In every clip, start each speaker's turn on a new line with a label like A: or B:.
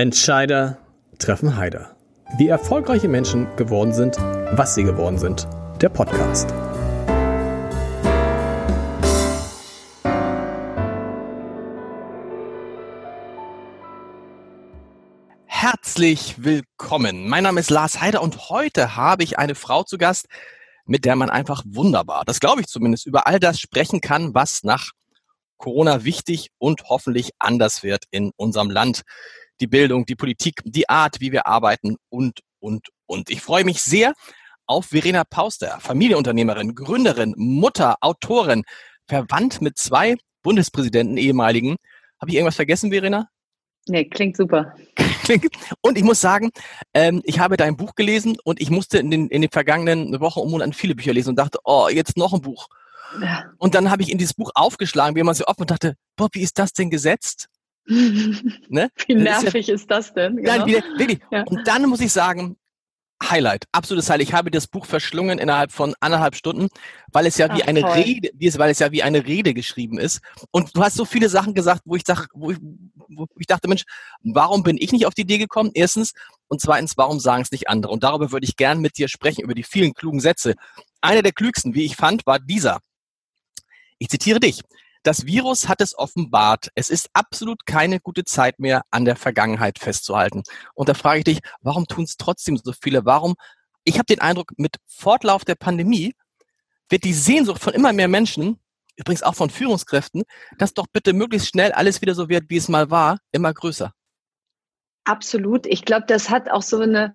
A: Entscheider treffen Heider. Wie erfolgreiche Menschen geworden sind, was sie geworden sind. Der Podcast. Herzlich willkommen. Mein Name ist Lars Heider und heute habe ich eine Frau zu Gast, mit der man einfach wunderbar, das glaube ich zumindest, über all das sprechen kann, was nach Corona wichtig und hoffentlich anders wird in unserem Land. Die Bildung, die Politik, die Art, wie wir arbeiten und, und, und. Ich freue mich sehr auf Verena Pauster, Familienunternehmerin, Gründerin, Mutter, Autorin, verwandt mit zwei Bundespräsidenten ehemaligen. Habe ich irgendwas vergessen, Verena?
B: Nee, klingt super.
A: Und ich muss sagen, ähm, ich habe dein Buch gelesen und ich musste in den, in den vergangenen Wochen und Monaten viele Bücher lesen und dachte, oh, jetzt noch ein Buch. Ja. Und dann habe ich in dieses Buch aufgeschlagen, wie man so offen und dachte, boah, wie ist das denn gesetzt?
B: Ne? Wie nervig ist, ja, ist, das denn?
A: Genau. Nein, wie, wirklich. Ja. Und dann muss ich sagen, Highlight, absolutes Highlight. Ich habe das Buch verschlungen innerhalb von anderthalb Stunden, weil es ja wie Ach, eine toll. Rede, weil es ja wie eine Rede geschrieben ist. Und du hast so viele Sachen gesagt, wo ich sag, wo ich, wo ich dachte, Mensch, warum bin ich nicht auf die Idee gekommen? Erstens und zweitens, warum sagen es nicht andere? Und darüber würde ich gern mit dir sprechen über die vielen klugen Sätze. Einer der klügsten, wie ich fand, war dieser. Ich zitiere dich. Das Virus hat es offenbart. Es ist absolut keine gute Zeit mehr, an der Vergangenheit festzuhalten. Und da frage ich dich, warum tun es trotzdem so viele? Warum? Ich habe den Eindruck, mit Fortlauf der Pandemie wird die Sehnsucht von immer mehr Menschen, übrigens auch von Führungskräften, dass doch bitte möglichst schnell alles wieder so wird, wie es mal war, immer größer.
B: Absolut. Ich glaube, das hat auch so eine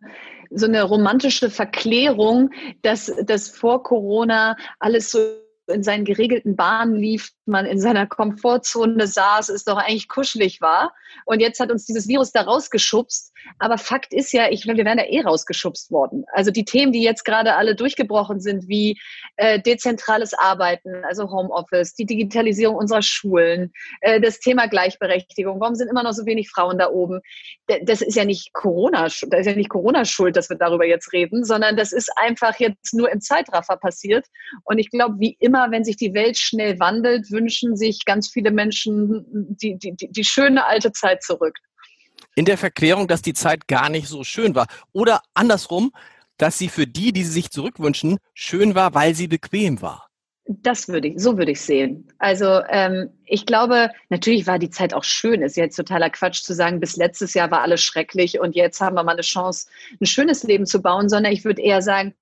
B: so eine romantische Verklärung, dass das vor Corona alles so in seinen geregelten Bahnen lief, man in seiner Komfortzone saß, es doch eigentlich kuschelig war. Und jetzt hat uns dieses Virus da rausgeschubst. Aber Fakt ist ja, ich wir wären ja eh rausgeschubst worden. Also die Themen, die jetzt gerade alle durchgebrochen sind, wie äh, dezentrales Arbeiten, also Homeoffice, die Digitalisierung unserer Schulen, äh, das Thema Gleichberechtigung. Warum sind immer noch so wenig Frauen da oben? Das ist ja nicht Corona, das ist ja nicht Corona schuld, dass wir darüber jetzt reden, sondern das ist einfach jetzt nur im Zeitraffer passiert. Und ich glaube, wie immer, wenn sich die Welt schnell wandelt, wünschen sich ganz viele Menschen die, die, die, die schöne alte Zeit zurück.
A: In der Verklärung, dass die Zeit gar nicht so schön war. Oder andersrum, dass sie für die, die sie sich zurückwünschen, schön war, weil sie bequem war.
B: Das würde ich, so würde ich sehen. Also ähm, ich glaube, natürlich war die Zeit auch schön. Ist jetzt totaler Quatsch zu sagen, bis letztes Jahr war alles schrecklich und jetzt haben wir mal eine Chance, ein schönes Leben zu bauen, sondern ich würde eher sagen,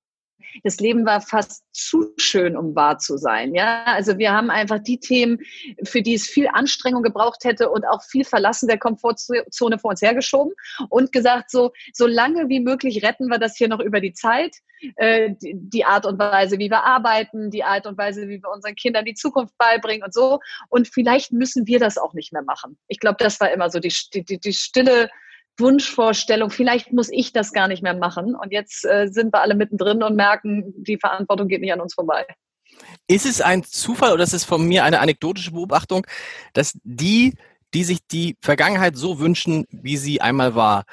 B: das Leben war fast zu schön, um wahr zu sein. Ja, also wir haben einfach die Themen, für die es viel Anstrengung gebraucht hätte und auch viel Verlassen der Komfortzone vor uns hergeschoben und gesagt, so, so lange wie möglich retten wir das hier noch über die Zeit. Äh, die, Art und Weise, wie wir arbeiten, die Art und Weise, wie wir unseren Kindern die Zukunft beibringen und so. Und vielleicht müssen wir das auch nicht mehr machen. Ich glaube, das war immer so die, die, die stille Wunschvorstellung, vielleicht muss ich das gar nicht mehr machen. Und jetzt äh, sind wir alle mittendrin und merken, die Verantwortung geht nicht an uns vorbei.
A: Ist es ein Zufall oder ist es von mir eine anekdotische Beobachtung, dass die, die sich die Vergangenheit so wünschen, wie sie einmal war,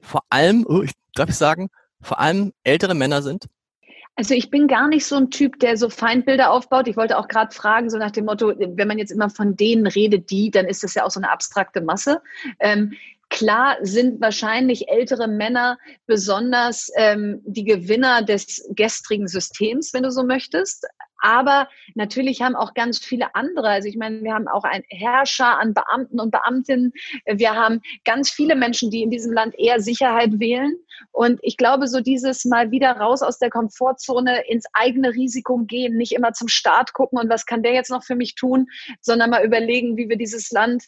A: vor allem, oh, ich darf ich sagen, vor allem ältere Männer sind?
B: Also ich bin gar nicht so ein Typ, der so Feindbilder aufbaut. Ich wollte auch gerade fragen, so nach dem Motto, wenn man jetzt immer von denen redet, die, dann ist das ja auch so eine abstrakte Masse. Ähm, Klar sind wahrscheinlich ältere Männer besonders ähm, die Gewinner des gestrigen Systems, wenn du so möchtest. Aber natürlich haben auch ganz viele andere, also ich meine, wir haben auch einen Herrscher an Beamten und Beamtinnen. Wir haben ganz viele Menschen, die in diesem Land eher Sicherheit wählen. Und ich glaube, so dieses mal wieder raus aus der Komfortzone ins eigene Risiko gehen, nicht immer zum Staat gucken und was kann der jetzt noch für mich tun, sondern mal überlegen, wie wir dieses Land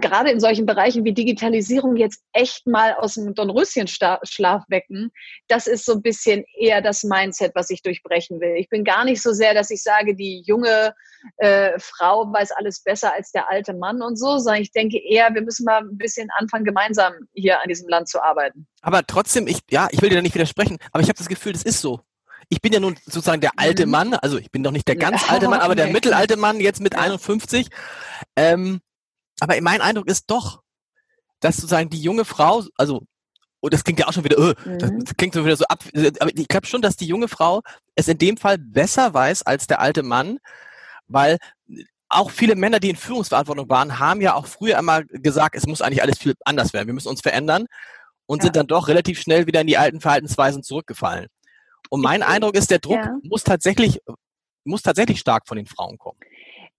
B: gerade in solchen Bereichen wie Digitalisierung jetzt echt mal aus dem Dornröschenschlaf wecken, das ist so ein bisschen eher das Mindset, was ich durchbrechen will. Ich bin gar nicht so sehr, dass ich sage, die junge äh, Frau weiß alles besser als der alte Mann und so, sondern ich denke eher, wir müssen mal ein bisschen anfangen, gemeinsam hier an diesem Land zu arbeiten.
A: Aber trotzdem, ich, ja, ich will dir da nicht widersprechen, aber ich habe das Gefühl, das ist so. Ich bin ja nun sozusagen der alte mhm. Mann, also ich bin noch nicht der ganz alte Mann, aber der mittelalte Mann jetzt mit 51. Ähm, aber mein Eindruck ist doch, dass sozusagen die junge Frau, also, und das klingt ja auch schon wieder, uh, mhm. das klingt so wieder so ab, aber ich glaube schon, dass die junge Frau es in dem Fall besser weiß als der alte Mann, weil auch viele Männer, die in Führungsverantwortung waren, haben ja auch früher einmal gesagt, es muss eigentlich alles viel anders werden. Wir müssen uns verändern und ja. sind dann doch relativ schnell wieder in die alten Verhaltensweisen zurückgefallen. Und mein ich, Eindruck ist, der Druck ja. muss tatsächlich, muss tatsächlich stark von den Frauen kommen.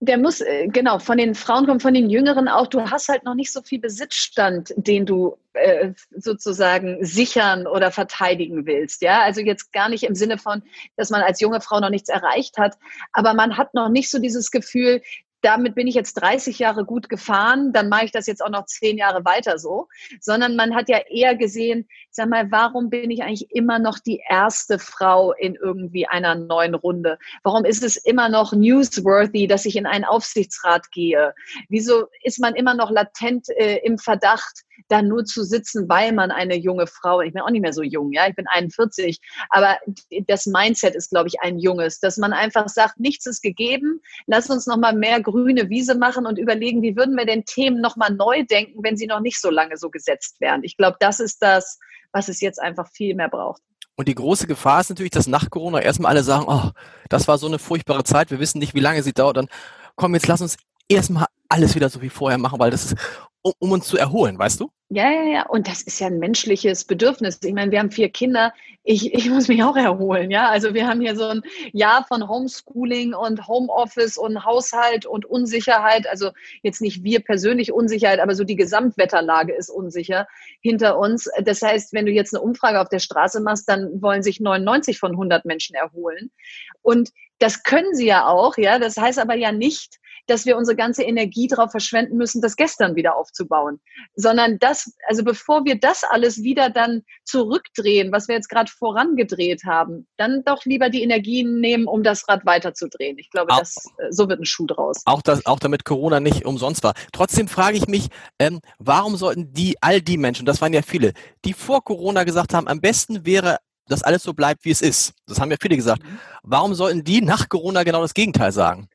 B: Der muss, äh, genau, von den Frauen kommen, von den Jüngeren auch. Du hast halt noch nicht so viel Besitzstand, den du äh, sozusagen sichern oder verteidigen willst. Ja, also jetzt gar nicht im Sinne von, dass man als junge Frau noch nichts erreicht hat, aber man hat noch nicht so dieses Gefühl, damit bin ich jetzt 30 Jahre gut gefahren, dann mache ich das jetzt auch noch zehn Jahre weiter so, sondern man hat ja eher gesehen, sag mal, warum bin ich eigentlich immer noch die erste Frau in irgendwie einer neuen Runde? Warum ist es immer noch newsworthy, dass ich in einen Aufsichtsrat gehe? Wieso ist man immer noch latent äh, im Verdacht, da nur zu sitzen, weil man eine junge Frau, ich bin auch nicht mehr so jung, ja, ich bin 41, aber das Mindset ist, glaube ich, ein junges, dass man einfach sagt, nichts ist gegeben, lass uns noch mal mehr grüne Wiese machen und überlegen, wie würden wir den Themen noch mal neu denken, wenn sie noch nicht so lange so gesetzt werden. Ich glaube, das ist das, was es jetzt einfach viel mehr braucht.
A: Und die große Gefahr ist natürlich, dass nach Corona erstmal alle sagen, oh, das war so eine furchtbare Zeit, wir wissen nicht, wie lange sie dauert, dann komm, jetzt lass uns erstmal alles wieder so wie vorher machen, weil das ist um, um uns zu erholen, weißt du?
B: Ja, ja, ja. Und das ist ja ein menschliches Bedürfnis. Ich meine, wir haben vier Kinder. Ich, ich muss mich auch erholen, ja. Also wir haben hier so ein Jahr von Homeschooling und Homeoffice und Haushalt und Unsicherheit. Also jetzt nicht wir persönlich Unsicherheit, aber so die Gesamtwetterlage ist unsicher hinter uns. Das heißt, wenn du jetzt eine Umfrage auf der Straße machst, dann wollen sich 99 von 100 Menschen erholen. Und das können sie ja auch, ja. Das heißt aber ja nicht, dass wir unsere ganze Energie darauf verschwenden müssen, das gestern wieder aufzubauen, sondern das, also bevor wir das alles wieder dann zurückdrehen, was wir jetzt gerade vorangedreht haben, dann doch lieber die Energien nehmen, um das Rad weiterzudrehen. Ich glaube, auch, das, äh, so wird ein Schuh draus.
A: Auch, das, auch damit Corona nicht umsonst war. Trotzdem frage ich mich, ähm, warum sollten die, all die Menschen, das waren ja viele, die vor Corona gesagt haben, am besten wäre dass alles so bleibt, wie es ist. Das haben ja viele gesagt. Mhm. Warum sollten die nach Corona genau das Gegenteil sagen?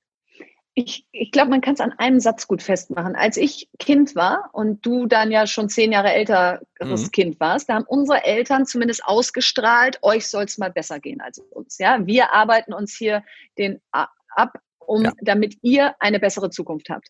B: Ich, ich glaube, man kann es an einem Satz gut festmachen. Als ich Kind war und du dann ja schon zehn Jahre älteres mhm. Kind warst, da haben unsere Eltern zumindest ausgestrahlt, euch soll es mal besser gehen als uns. Ja, wir arbeiten uns hier den ab, um, ja. damit ihr eine bessere Zukunft habt.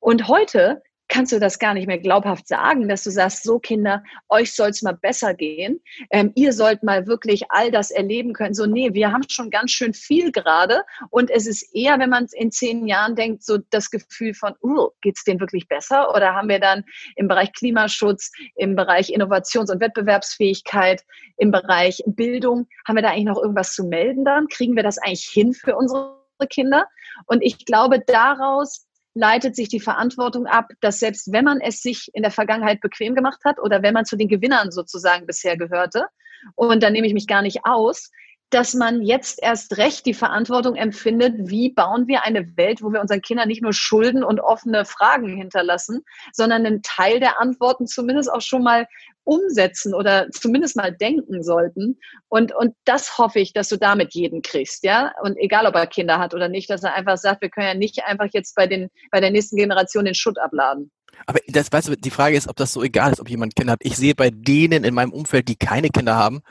B: Und heute kannst du das gar nicht mehr glaubhaft sagen, dass du sagst, so Kinder, euch soll es mal besser gehen. Ähm, ihr sollt mal wirklich all das erleben können. So, nee, wir haben schon ganz schön viel gerade. Und es ist eher, wenn man in zehn Jahren denkt, so das Gefühl von, uh, es denen wirklich besser? Oder haben wir dann im Bereich Klimaschutz, im Bereich Innovations- und Wettbewerbsfähigkeit, im Bereich Bildung, haben wir da eigentlich noch irgendwas zu melden dann? Kriegen wir das eigentlich hin für unsere Kinder? Und ich glaube, daraus leitet sich die Verantwortung ab, dass selbst wenn man es sich in der Vergangenheit bequem gemacht hat oder wenn man zu den Gewinnern sozusagen bisher gehörte, und da nehme ich mich gar nicht aus, dass man jetzt erst recht die Verantwortung empfindet, wie bauen wir eine Welt, wo wir unseren Kindern nicht nur Schulden und offene Fragen hinterlassen, sondern einen Teil der Antworten zumindest auch schon mal umsetzen oder zumindest mal denken sollten. Und, und das hoffe ich, dass du damit jeden kriegst, ja. Und egal, ob er Kinder hat oder nicht, dass er einfach sagt, wir können ja nicht einfach jetzt bei den, bei der nächsten Generation den Schutt abladen.
A: Aber das, weißt du, die Frage ist, ob das so egal ist, ob jemand Kinder hat. Ich sehe bei denen in meinem Umfeld, die keine Kinder haben,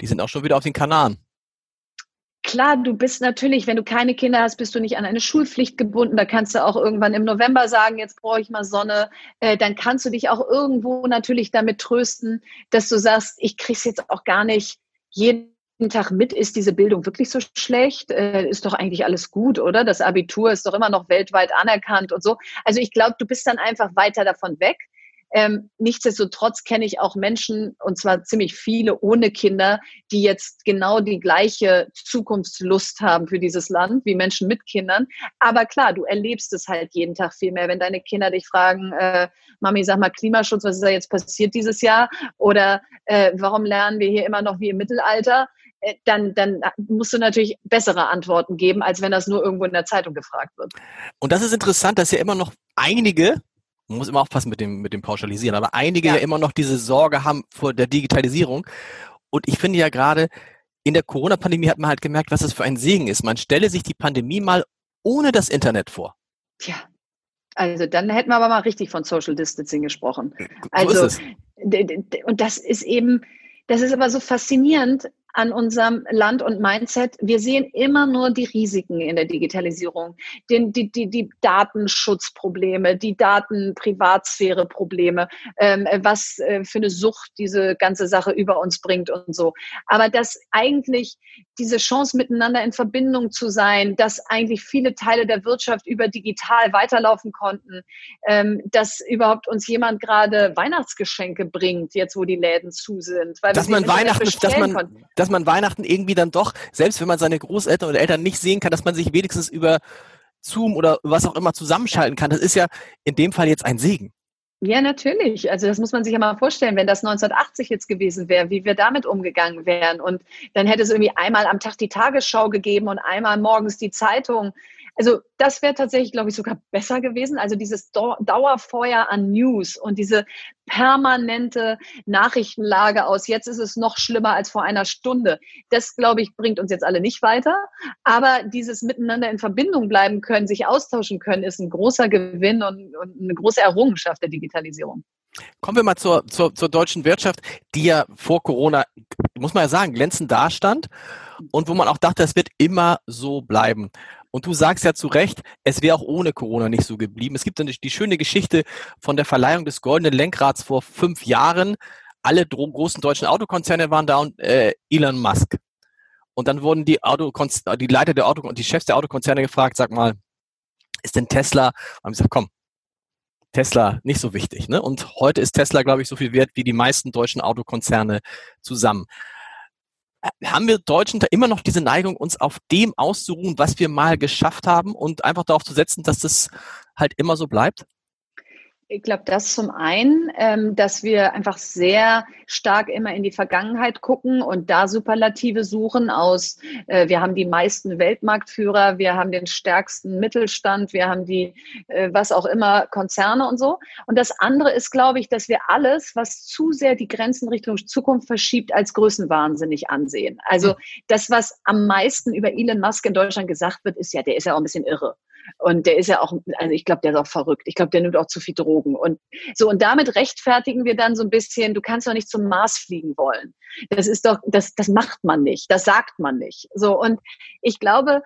A: die sind auch schon wieder auf den Kanaren
B: klar, du bist natürlich, wenn du keine Kinder hast, bist du nicht an eine Schulpflicht gebunden. Da kannst du auch irgendwann im November sagen, jetzt brauche ich mal Sonne. Äh, dann kannst du dich auch irgendwo natürlich damit trösten, dass du sagst, ich krieg's jetzt auch gar nicht jeden Tag mit, ist diese Bildung wirklich so schlecht? Äh, ist doch eigentlich alles gut, oder? Das Abitur ist doch immer noch weltweit anerkannt und so. Also ich glaube, du bist dann einfach weiter davon weg. Ähm, nichtsdestotrotz kenne ich auch Menschen, und zwar ziemlich viele ohne Kinder, die jetzt genau die gleiche Zukunftslust haben für dieses Land wie Menschen mit Kindern. Aber klar, du erlebst es halt jeden Tag viel mehr, wenn deine Kinder dich fragen, äh, Mami, sag mal Klimaschutz, was ist da jetzt passiert dieses Jahr? Oder äh, warum lernen wir hier immer noch wie im Mittelalter? Äh, dann, dann musst du natürlich bessere Antworten geben, als wenn das nur irgendwo in der Zeitung gefragt wird.
A: Und das ist interessant, dass ja immer noch einige man muss immer aufpassen mit dem, mit dem Pauschalisieren, aber einige ja. ja immer noch diese Sorge haben vor der Digitalisierung. Und ich finde ja gerade, in der Corona-Pandemie hat man halt gemerkt, was es für ein Segen ist. Man stelle sich die Pandemie mal ohne das Internet vor.
B: Tja, also dann hätten wir aber mal richtig von Social Distancing gesprochen. Also, und das ist eben, das ist aber so faszinierend. An unserem Land und Mindset. Wir sehen immer nur die Risiken in der Digitalisierung, den, die, die, die Datenschutzprobleme, die Datenprivatsphäre-Probleme, ähm, was äh, für eine Sucht diese ganze Sache über uns bringt und so. Aber dass eigentlich diese Chance miteinander in Verbindung zu sein, dass eigentlich viele Teile der Wirtschaft über digital weiterlaufen konnten, ähm, dass überhaupt uns jemand gerade Weihnachtsgeschenke bringt, jetzt wo die Läden zu sind.
A: Weil dass man Weihnachten, dass man, konnten dass man Weihnachten irgendwie dann doch, selbst wenn man seine Großeltern oder Eltern nicht sehen kann, dass man sich wenigstens über Zoom oder was auch immer zusammenschalten kann. Das ist ja in dem Fall jetzt ein Segen.
B: Ja, natürlich. Also das muss man sich ja mal vorstellen, wenn das 1980 jetzt gewesen wäre, wie wir damit umgegangen wären. Und dann hätte es irgendwie einmal am Tag die Tagesschau gegeben und einmal morgens die Zeitung. Also das wäre tatsächlich, glaube ich, sogar besser gewesen. Also dieses Dauerfeuer an News und diese permanente Nachrichtenlage aus, jetzt ist es noch schlimmer als vor einer Stunde. Das, glaube ich, bringt uns jetzt alle nicht weiter. Aber dieses Miteinander in Verbindung bleiben können, sich austauschen können, ist ein großer Gewinn und, und eine große Errungenschaft der Digitalisierung.
A: Kommen wir mal zur, zur, zur deutschen Wirtschaft, die ja vor Corona, muss man ja sagen, glänzend dastand und wo man auch dachte, es wird immer so bleiben. Und du sagst ja zu Recht, es wäre auch ohne Corona nicht so geblieben. Es gibt dann die schöne Geschichte von der Verleihung des Goldenen Lenkrads vor fünf Jahren. Alle großen deutschen Autokonzerne waren da und äh, Elon Musk. Und dann wurden die, Autokonz die Leiter der Auto und die Chefs der Autokonzerne gefragt, sag mal, ist denn Tesla? Und haben gesagt, komm, Tesla nicht so wichtig. Ne? Und heute ist Tesla, glaube ich, so viel wert wie die meisten deutschen Autokonzerne zusammen haben wir Deutschen da immer noch diese Neigung, uns auf dem auszuruhen, was wir mal geschafft haben und einfach darauf zu setzen, dass das halt immer so bleibt?
B: Ich glaube, das zum einen, ähm, dass wir einfach sehr stark immer in die Vergangenheit gucken und da Superlative suchen aus, äh, wir haben die meisten Weltmarktführer, wir haben den stärksten Mittelstand, wir haben die, äh, was auch immer, Konzerne und so. Und das andere ist, glaube ich, dass wir alles, was zu sehr die Grenzen Richtung Zukunft verschiebt, als größenwahnsinnig ansehen. Also das, was am meisten über Elon Musk in Deutschland gesagt wird, ist ja, der ist ja auch ein bisschen irre. Und der ist ja auch, also ich glaube, der ist auch verrückt. Ich glaube, der nimmt auch zu viel Drogen. Und so, und damit rechtfertigen wir dann so ein bisschen, du kannst doch nicht zum Mars fliegen wollen. Das ist doch, das, das macht man nicht. Das sagt man nicht. So, und ich glaube,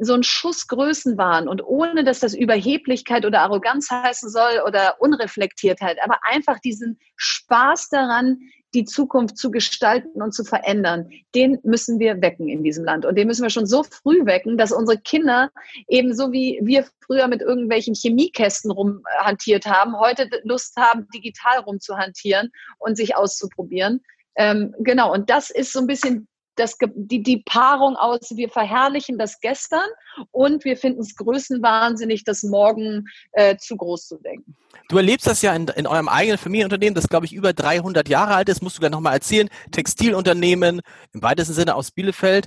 B: so ein Schuss Größenwahn und ohne, dass das Überheblichkeit oder Arroganz heißen soll oder Unreflektiertheit, aber einfach diesen Spaß daran, die Zukunft zu gestalten und zu verändern, den müssen wir wecken in diesem Land. Und den müssen wir schon so früh wecken, dass unsere Kinder ebenso wie wir früher mit irgendwelchen Chemiekästen rumhantiert haben, heute Lust haben, digital rumzuhantieren und sich auszuprobieren. Ähm, genau, und das ist so ein bisschen das, die, die Paarung aus, wir verherrlichen das Gestern und wir finden es größenwahnsinnig, das Morgen äh, zu groß zu denken.
A: Du erlebst das ja in, in eurem eigenen Familienunternehmen, das glaube ich über 300 Jahre alt ist, musst du gleich nochmal erzählen. Textilunternehmen im weitesten Sinne aus Bielefeld,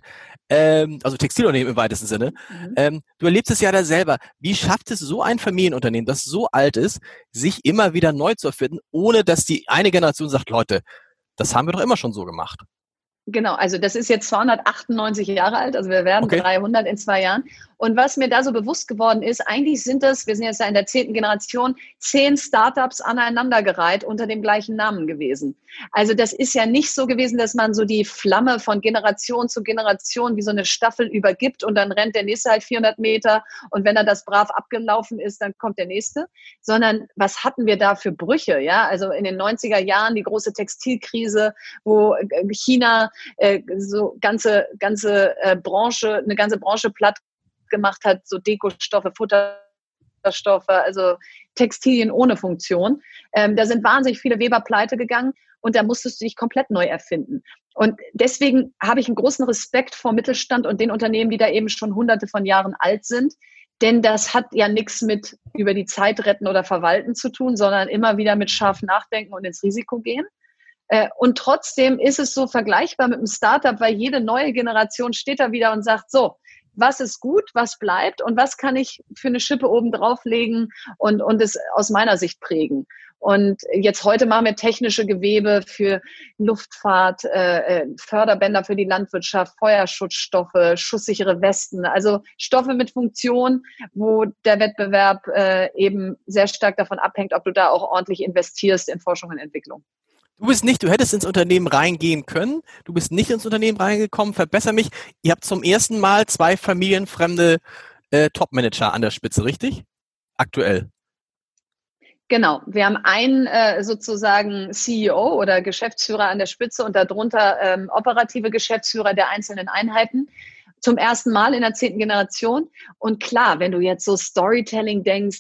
A: ähm, also Textilunternehmen im weitesten Sinne. Mhm. Ähm, du erlebst es ja da selber. Wie schafft es so ein Familienunternehmen, das so alt ist, sich immer wieder neu zu erfinden, ohne dass die eine Generation sagt, Leute, das haben wir doch immer schon so gemacht.
B: Genau, also das ist jetzt 298 Jahre alt, also wir werden okay. 300 in zwei Jahren. Und was mir da so bewusst geworden ist, eigentlich sind das, wir sind jetzt ja in der zehnten Generation, zehn Startups aneinandergereiht unter dem gleichen Namen gewesen. Also das ist ja nicht so gewesen, dass man so die Flamme von Generation zu Generation wie so eine Staffel übergibt und dann rennt der nächste halt 400 Meter und wenn er das brav abgelaufen ist, dann kommt der nächste. Sondern was hatten wir da für Brüche? Ja, also in den 90er Jahren die große Textilkrise, wo äh, China äh, so ganze ganze äh, Branche, eine ganze Branche platt gemacht hat, so Dekostoffe, Futterstoffe, also Textilien ohne Funktion. Ähm, da sind wahnsinnig viele Weber pleite gegangen und da musstest du dich komplett neu erfinden. Und deswegen habe ich einen großen Respekt vor Mittelstand und den Unternehmen, die da eben schon hunderte von Jahren alt sind. Denn das hat ja nichts mit über die Zeit retten oder verwalten zu tun, sondern immer wieder mit scharf nachdenken und ins Risiko gehen. Äh, und trotzdem ist es so vergleichbar mit einem Startup, weil jede neue Generation steht da wieder und sagt, so, was ist gut, was bleibt und was kann ich für eine Schippe oben drauflegen und, und es aus meiner Sicht prägen. Und jetzt heute machen wir technische Gewebe für Luftfahrt, äh, äh, Förderbänder für die Landwirtschaft, Feuerschutzstoffe, schusssichere Westen, also Stoffe mit Funktion, wo der Wettbewerb äh, eben sehr stark davon abhängt, ob du da auch ordentlich investierst in Forschung und Entwicklung.
A: Du bist nicht, du hättest ins Unternehmen reingehen können, du bist nicht ins Unternehmen reingekommen, verbessere mich. Ihr habt zum ersten Mal zwei familienfremde äh, Top-Manager an der Spitze, richtig? Aktuell.
B: Genau, wir haben einen äh, sozusagen CEO oder Geschäftsführer an der Spitze und darunter ähm, operative Geschäftsführer der einzelnen Einheiten zum ersten Mal in der zehnten Generation. Und klar, wenn du jetzt so Storytelling denkst,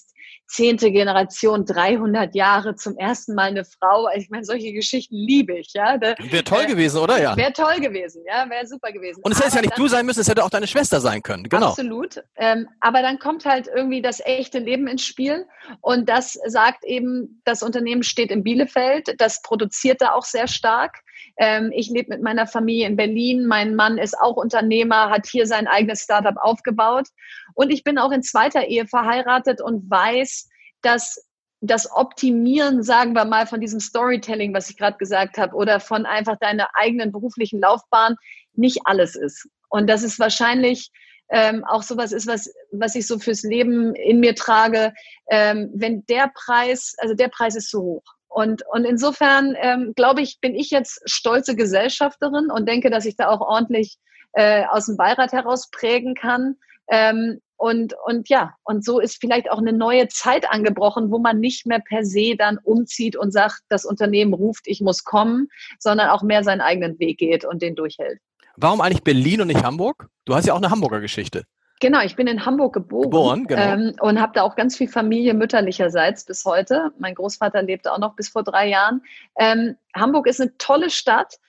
B: zehnte Generation, 300 Jahre, zum ersten Mal eine Frau. Also ich meine, solche Geschichten liebe ich. Ja?
A: Wäre toll äh, gewesen, oder? Ja.
B: Wäre toll gewesen, ja, wäre super gewesen.
A: Und es hätte ja nicht dann, du sein müssen, es hätte auch deine Schwester sein können. Genau.
B: Absolut. Ähm, aber dann kommt halt irgendwie das echte Leben ins Spiel und das sagt eben, das Unternehmen steht in Bielefeld, das produziert da auch sehr stark. Ähm, ich lebe mit meiner Familie in Berlin. Mein Mann ist auch Unternehmer, hat hier sein eigenes Startup aufgebaut. Und ich bin auch in zweiter Ehe verheiratet und weiß, dass das Optimieren, sagen wir mal, von diesem Storytelling, was ich gerade gesagt habe, oder von einfach deiner eigenen beruflichen Laufbahn nicht alles ist. Und das ist wahrscheinlich ähm, auch sowas ist, was, was ich so fürs Leben in mir trage. Ähm, wenn der Preis, also der Preis ist zu hoch. Und, und insofern, ähm, glaube ich, bin ich jetzt stolze Gesellschafterin und denke, dass ich da auch ordentlich äh, aus dem Beirat heraus prägen kann. Ähm, und, und ja, und so ist vielleicht auch eine neue Zeit angebrochen, wo man nicht mehr per se dann umzieht und sagt, das Unternehmen ruft, ich muss kommen, sondern auch mehr seinen eigenen Weg geht und den durchhält.
A: Warum eigentlich Berlin und nicht Hamburg? Du hast ja auch eine Hamburger Geschichte.
B: Genau, ich bin in Hamburg geboren, geboren genau. ähm, und habe da auch ganz viel Familie mütterlicherseits bis heute. Mein Großvater lebte auch noch bis vor drei Jahren. Ähm, Hamburg ist eine tolle Stadt,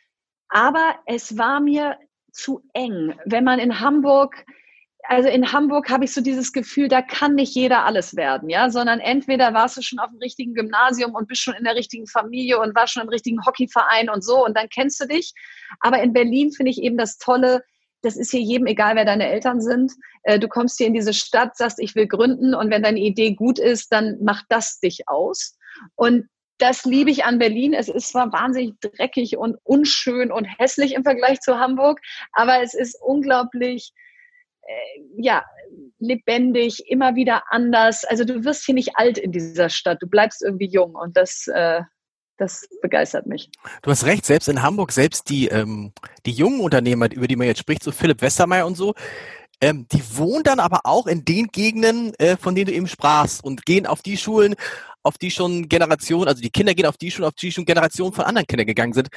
B: aber es war mir zu eng. Wenn man in Hamburg also in Hamburg habe ich so dieses Gefühl, da kann nicht jeder alles werden, ja, sondern entweder warst du schon auf dem richtigen Gymnasium und bist schon in der richtigen Familie und warst schon im richtigen Hockeyverein und so und dann kennst du dich. Aber in Berlin finde ich eben das Tolle, das ist hier jedem egal, wer deine Eltern sind. Äh, du kommst hier in diese Stadt, sagst, ich will gründen und wenn deine Idee gut ist, dann macht das dich aus. Und das liebe ich an Berlin. Es ist zwar wahnsinnig dreckig und unschön und hässlich im Vergleich zu Hamburg, aber es ist unglaublich, äh, ja, lebendig, immer wieder anders. Also du wirst hier nicht alt in dieser Stadt. Du bleibst irgendwie jung und das, äh, das begeistert mich.
A: Du hast recht, selbst in Hamburg, selbst die, ähm, die jungen Unternehmer, über die man jetzt spricht, so Philipp Westermeier und so, ähm, die wohnen dann aber auch in den Gegenden, äh, von denen du eben sprachst und gehen auf die Schulen, auf die schon Generationen, also die Kinder gehen auf die Schulen, auf die schon Generationen von anderen Kindern gegangen sind.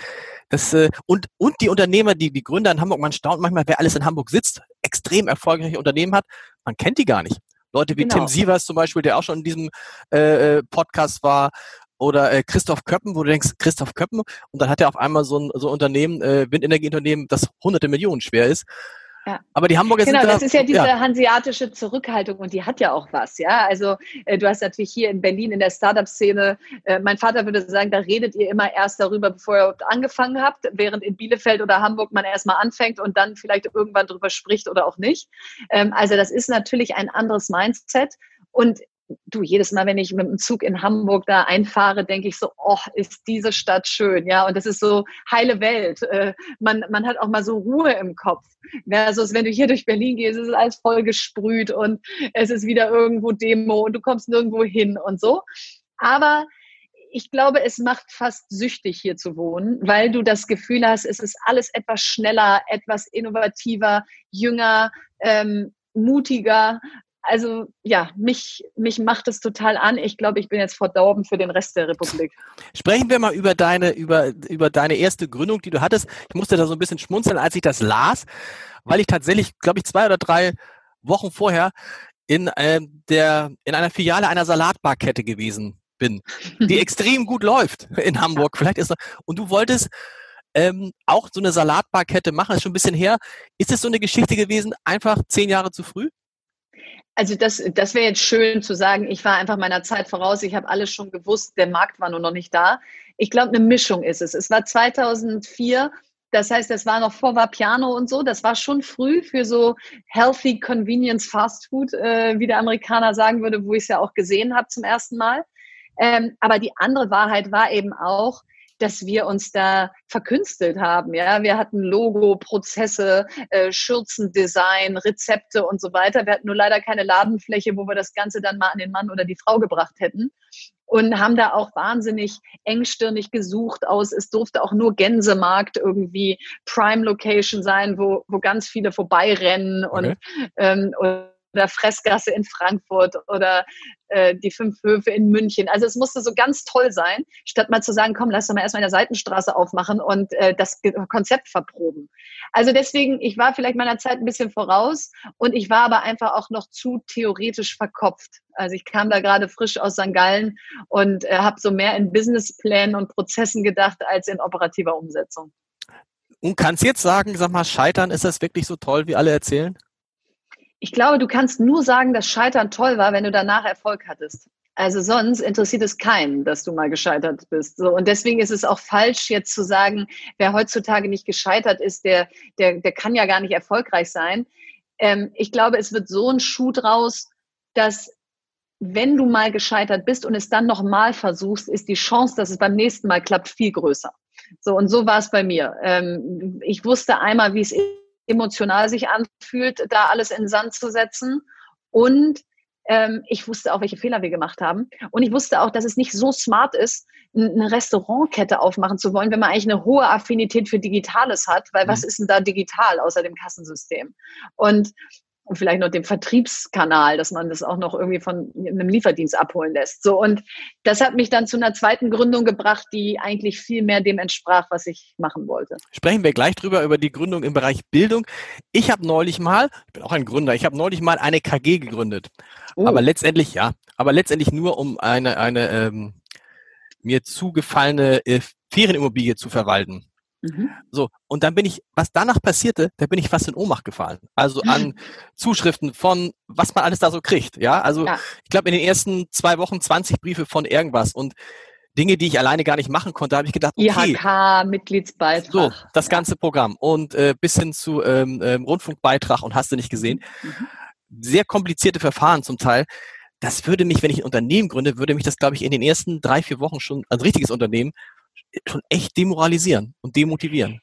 A: Das, äh, und, und die Unternehmer, die, die Gründer in Hamburg, man staunt manchmal, wer alles in Hamburg sitzt, extrem erfolgreiche Unternehmen hat, man kennt die gar nicht. Leute wie genau. Tim Sievers zum Beispiel, der auch schon in diesem äh, äh Podcast war, oder äh, Christoph Köppen, wo du denkst, Christoph Köppen, und dann hat er auf einmal so ein, so ein Unternehmen, äh, Windenergieunternehmen, das hunderte Millionen schwer ist. Ja. Aber die Hamburger
B: genau,
A: sind
B: Genau, das ist ja diese ja. hanseatische Zurückhaltung und die hat ja auch was, ja. Also äh, du hast natürlich hier in Berlin in der Startup-Szene, äh, mein Vater würde sagen, da redet ihr immer erst darüber, bevor ihr angefangen habt, während in Bielefeld oder Hamburg man erstmal anfängt und dann vielleicht irgendwann drüber spricht oder auch nicht. Ähm, also das ist natürlich ein anderes Mindset. Und du, jedes Mal, wenn ich mit dem Zug in Hamburg da einfahre, denke ich so, oh, ist diese Stadt schön, ja, und das ist so heile Welt. Äh, man, man hat auch mal so Ruhe im Kopf. Versus, wenn du hier durch Berlin gehst, ist es alles voll gesprüht und es ist wieder irgendwo Demo und du kommst nirgendwo hin und so. Aber ich glaube, es macht fast süchtig, hier zu wohnen, weil du das Gefühl hast, es ist alles etwas schneller, etwas innovativer, jünger, ähm, mutiger also ja, mich, mich macht es total an. Ich glaube, ich bin jetzt verdorben für den Rest der Republik.
A: Sprechen wir mal über deine, über, über deine erste Gründung, die du hattest. Ich musste da so ein bisschen schmunzeln, als ich das las, weil ich tatsächlich, glaube ich, zwei oder drei Wochen vorher in, äh, der, in einer Filiale einer Salatbarkette gewesen bin, die extrem gut läuft in Hamburg. Vielleicht ist und du wolltest ähm, auch so eine Salatbarkette machen, das ist schon ein bisschen her. Ist es so eine Geschichte gewesen, einfach zehn Jahre zu früh?
B: Also das, das wäre jetzt schön zu sagen, ich war einfach meiner Zeit voraus, ich habe alles schon gewusst, der Markt war nur noch nicht da. Ich glaube, eine Mischung ist es. Es war 2004, das heißt, es war noch vor Vapiano und so, das war schon früh für so Healthy Convenience Fast Food, äh, wie der Amerikaner sagen würde, wo ich es ja auch gesehen habe zum ersten Mal. Ähm, aber die andere Wahrheit war eben auch, dass wir uns da verkünstelt haben. Ja, wir hatten Logo, Prozesse, äh, Schürzendesign, Rezepte und so weiter. Wir hatten nur leider keine Ladenfläche, wo wir das Ganze dann mal an den Mann oder die Frau gebracht hätten und haben da auch wahnsinnig engstirnig gesucht aus. Es durfte auch nur Gänsemarkt irgendwie Prime Location sein, wo, wo ganz viele vorbeirennen und, okay. ähm, und oder Fressgasse in Frankfurt oder äh, die fünf Höfe in München. Also es musste so ganz toll sein, statt mal zu sagen, komm, lass doch mal erstmal in der Seitenstraße aufmachen und äh, das Konzept verproben. Also deswegen, ich war vielleicht meiner Zeit ein bisschen voraus und ich war aber einfach auch noch zu theoretisch verkopft. Also ich kam da gerade frisch aus St. Gallen und äh, habe so mehr in Businessplänen und Prozessen gedacht als in operativer Umsetzung.
A: Und kannst jetzt sagen, sag mal, scheitern, ist das wirklich so toll, wie alle erzählen?
B: Ich glaube, du kannst nur sagen, dass Scheitern toll war, wenn du danach Erfolg hattest. Also sonst interessiert es keinen, dass du mal gescheitert bist. So, und deswegen ist es auch falsch, jetzt zu sagen, wer heutzutage nicht gescheitert ist, der, der, der kann ja gar nicht erfolgreich sein. Ähm, ich glaube, es wird so ein Schuh draus, dass wenn du mal gescheitert bist und es dann nochmal versuchst, ist die Chance, dass es beim nächsten Mal klappt, viel größer. So, und so war es bei mir. Ähm, ich wusste einmal, wie es ist emotional sich anfühlt, da alles in den Sand zu setzen. Und ähm, ich wusste auch, welche Fehler wir gemacht haben. Und ich wusste auch, dass es nicht so smart ist, eine Restaurantkette aufmachen zu wollen, wenn man eigentlich eine hohe Affinität für Digitales hat, weil mhm. was ist denn da digital außer dem Kassensystem? Und und vielleicht noch den Vertriebskanal, dass man das auch noch irgendwie von einem Lieferdienst abholen lässt. So und das hat mich dann zu einer zweiten Gründung gebracht, die eigentlich viel mehr dem entsprach, was ich machen wollte.
A: Sprechen wir gleich drüber über die Gründung im Bereich Bildung. Ich habe neulich mal, ich bin auch ein Gründer, ich habe neulich mal eine KG gegründet, oh. aber letztendlich ja, aber letztendlich nur um eine eine ähm, mir zugefallene äh, Ferienimmobilie zu verwalten. Mhm. So, und dann bin ich, was danach passierte, da bin ich fast in Ohnmacht gefallen. Also an Zuschriften von, was man alles da so kriegt. Ja, also ja. ich glaube in den ersten zwei Wochen 20 Briefe von irgendwas und Dinge, die ich alleine gar nicht machen konnte, habe ich gedacht,
B: okay. IHK-Mitgliedsbeitrag.
A: So, das ja. ganze Programm und äh, bis hin zu ähm, ähm, Rundfunkbeitrag und hast du nicht gesehen. Mhm. Sehr komplizierte Verfahren zum Teil. Das würde mich, wenn ich ein Unternehmen gründe, würde mich das, glaube ich, in den ersten drei, vier Wochen schon, ein richtiges Unternehmen, schon echt demoralisieren und demotivieren.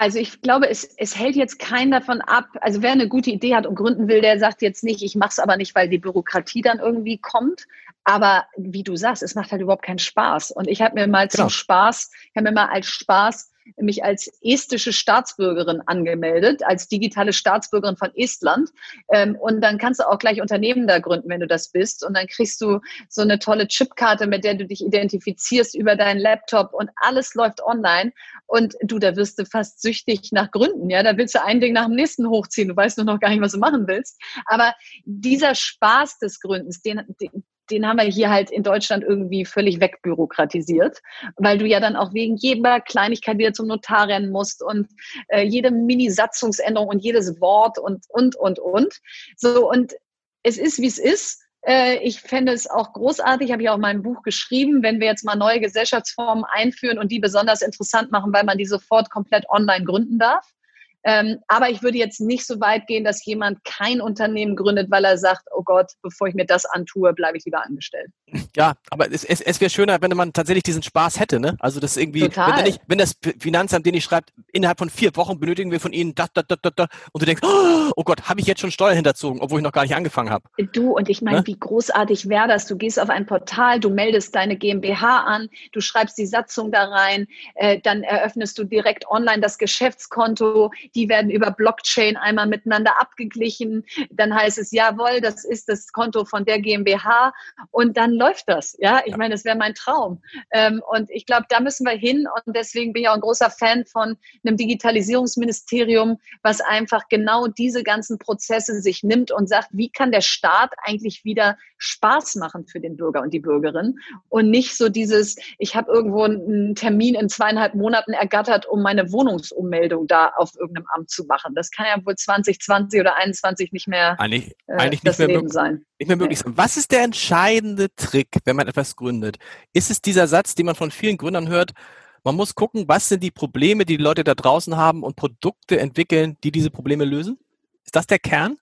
B: Also ich glaube, es, es hält jetzt keinen davon ab. Also wer eine gute Idee hat und gründen will, der sagt jetzt nicht, ich mache es aber nicht, weil die Bürokratie dann irgendwie kommt. Aber wie du sagst, es macht halt überhaupt keinen Spaß. Und ich habe mir mal genau. zum Spaß, ich habe mir mal als Spaß mich als estische Staatsbürgerin angemeldet, als digitale Staatsbürgerin von Estland. Ähm, und dann kannst du auch gleich Unternehmen da gründen, wenn du das bist. Und dann kriegst du so eine tolle Chipkarte, mit der du dich identifizierst über deinen Laptop und alles läuft online. Und du, da wirst du fast süchtig nach Gründen. Ja, da willst du ein Ding nach dem nächsten hochziehen. Du weißt nur noch gar nicht, was du machen willst. Aber dieser Spaß des Gründens, den, den den haben wir hier halt in Deutschland irgendwie völlig wegbürokratisiert, weil du ja dann auch wegen jeder Kleinigkeit wieder zum Notar rennen musst und äh, jede Mini-Satzungsänderung und jedes Wort und, und, und, und. So, und es ist, wie es ist. Äh, ich fände es auch großartig, habe ich auch in meinem Buch geschrieben, wenn wir jetzt mal neue Gesellschaftsformen einführen und die besonders interessant machen, weil man die sofort komplett online gründen darf. Ähm, aber ich würde jetzt nicht so weit gehen, dass jemand kein Unternehmen gründet, weil er sagt, oh Gott, bevor ich mir das antue, bleibe ich lieber angestellt.
A: Ja, aber es, es, es wäre schöner, wenn man tatsächlich diesen Spaß hätte, ne? Also das irgendwie, Total. wenn, nicht, wenn das Finanzamt den nicht schreibt, innerhalb von vier Wochen benötigen wir von Ihnen da, da, da, da, da und du denkst, oh Gott, habe ich jetzt schon Steuern hinterzogen, obwohl ich noch gar nicht angefangen habe.
B: Du und ich meine, ne? wie großartig wäre das? Du gehst auf ein Portal, du meldest deine GmbH an, du schreibst die Satzung da rein, äh, dann eröffnest du direkt online das Geschäftskonto, die werden über Blockchain einmal miteinander abgeglichen. Dann heißt es, jawohl, das ist das Konto von der GmbH und dann läuft das. Ja, ich meine, das wäre mein Traum. Ähm, und ich glaube, da müssen wir hin und deswegen bin ich auch ein großer Fan von einem Digitalisierungsministerium, was einfach genau diese ganzen Prozesse sich nimmt und sagt, wie kann der Staat eigentlich wieder Spaß machen für den Bürger und die Bürgerin und nicht so dieses, ich habe irgendwo einen Termin in zweieinhalb Monaten ergattert, um meine Wohnungsummeldung da auf irgendeinem Amt zu machen. Das kann ja wohl 2020 oder 2021 nicht mehr
A: eigentlich, äh, eigentlich das nicht mehr Leben sein. Nicht mehr möglich sein. Was ist der entscheidende Trick, wenn man etwas gründet? Ist es dieser Satz, den man von vielen Gründern hört, man muss gucken, was sind die Probleme, die die Leute da draußen haben und Produkte entwickeln, die diese Probleme lösen? Ist das der Kern?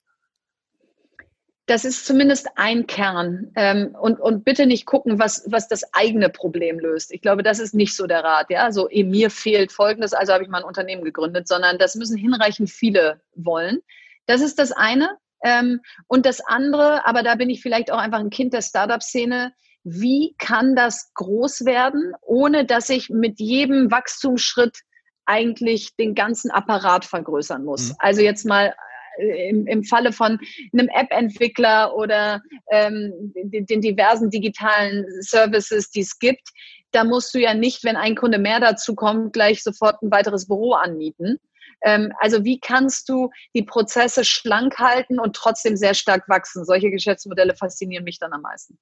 B: Das ist zumindest ein Kern. Ähm, und, und bitte nicht gucken, was, was das eigene Problem löst. Ich glaube, das ist nicht so der Rat. Ja, so eh, mir fehlt Folgendes, also habe ich mal ein Unternehmen gegründet, sondern das müssen hinreichend viele wollen. Das ist das eine. Ähm, und das andere, aber da bin ich vielleicht auch einfach ein Kind der Startup-Szene. Wie kann das groß werden, ohne dass ich mit jedem Wachstumsschritt eigentlich den ganzen Apparat vergrößern muss? Mhm. Also jetzt mal im, im Falle von einem App-Entwickler oder ähm, den, den diversen digitalen Services, die es gibt, da musst du ja nicht, wenn ein Kunde mehr dazu kommt, gleich sofort ein weiteres Büro anmieten. Ähm, also wie kannst du die Prozesse schlank halten und trotzdem sehr stark wachsen? Solche Geschäftsmodelle faszinieren mich dann am meisten.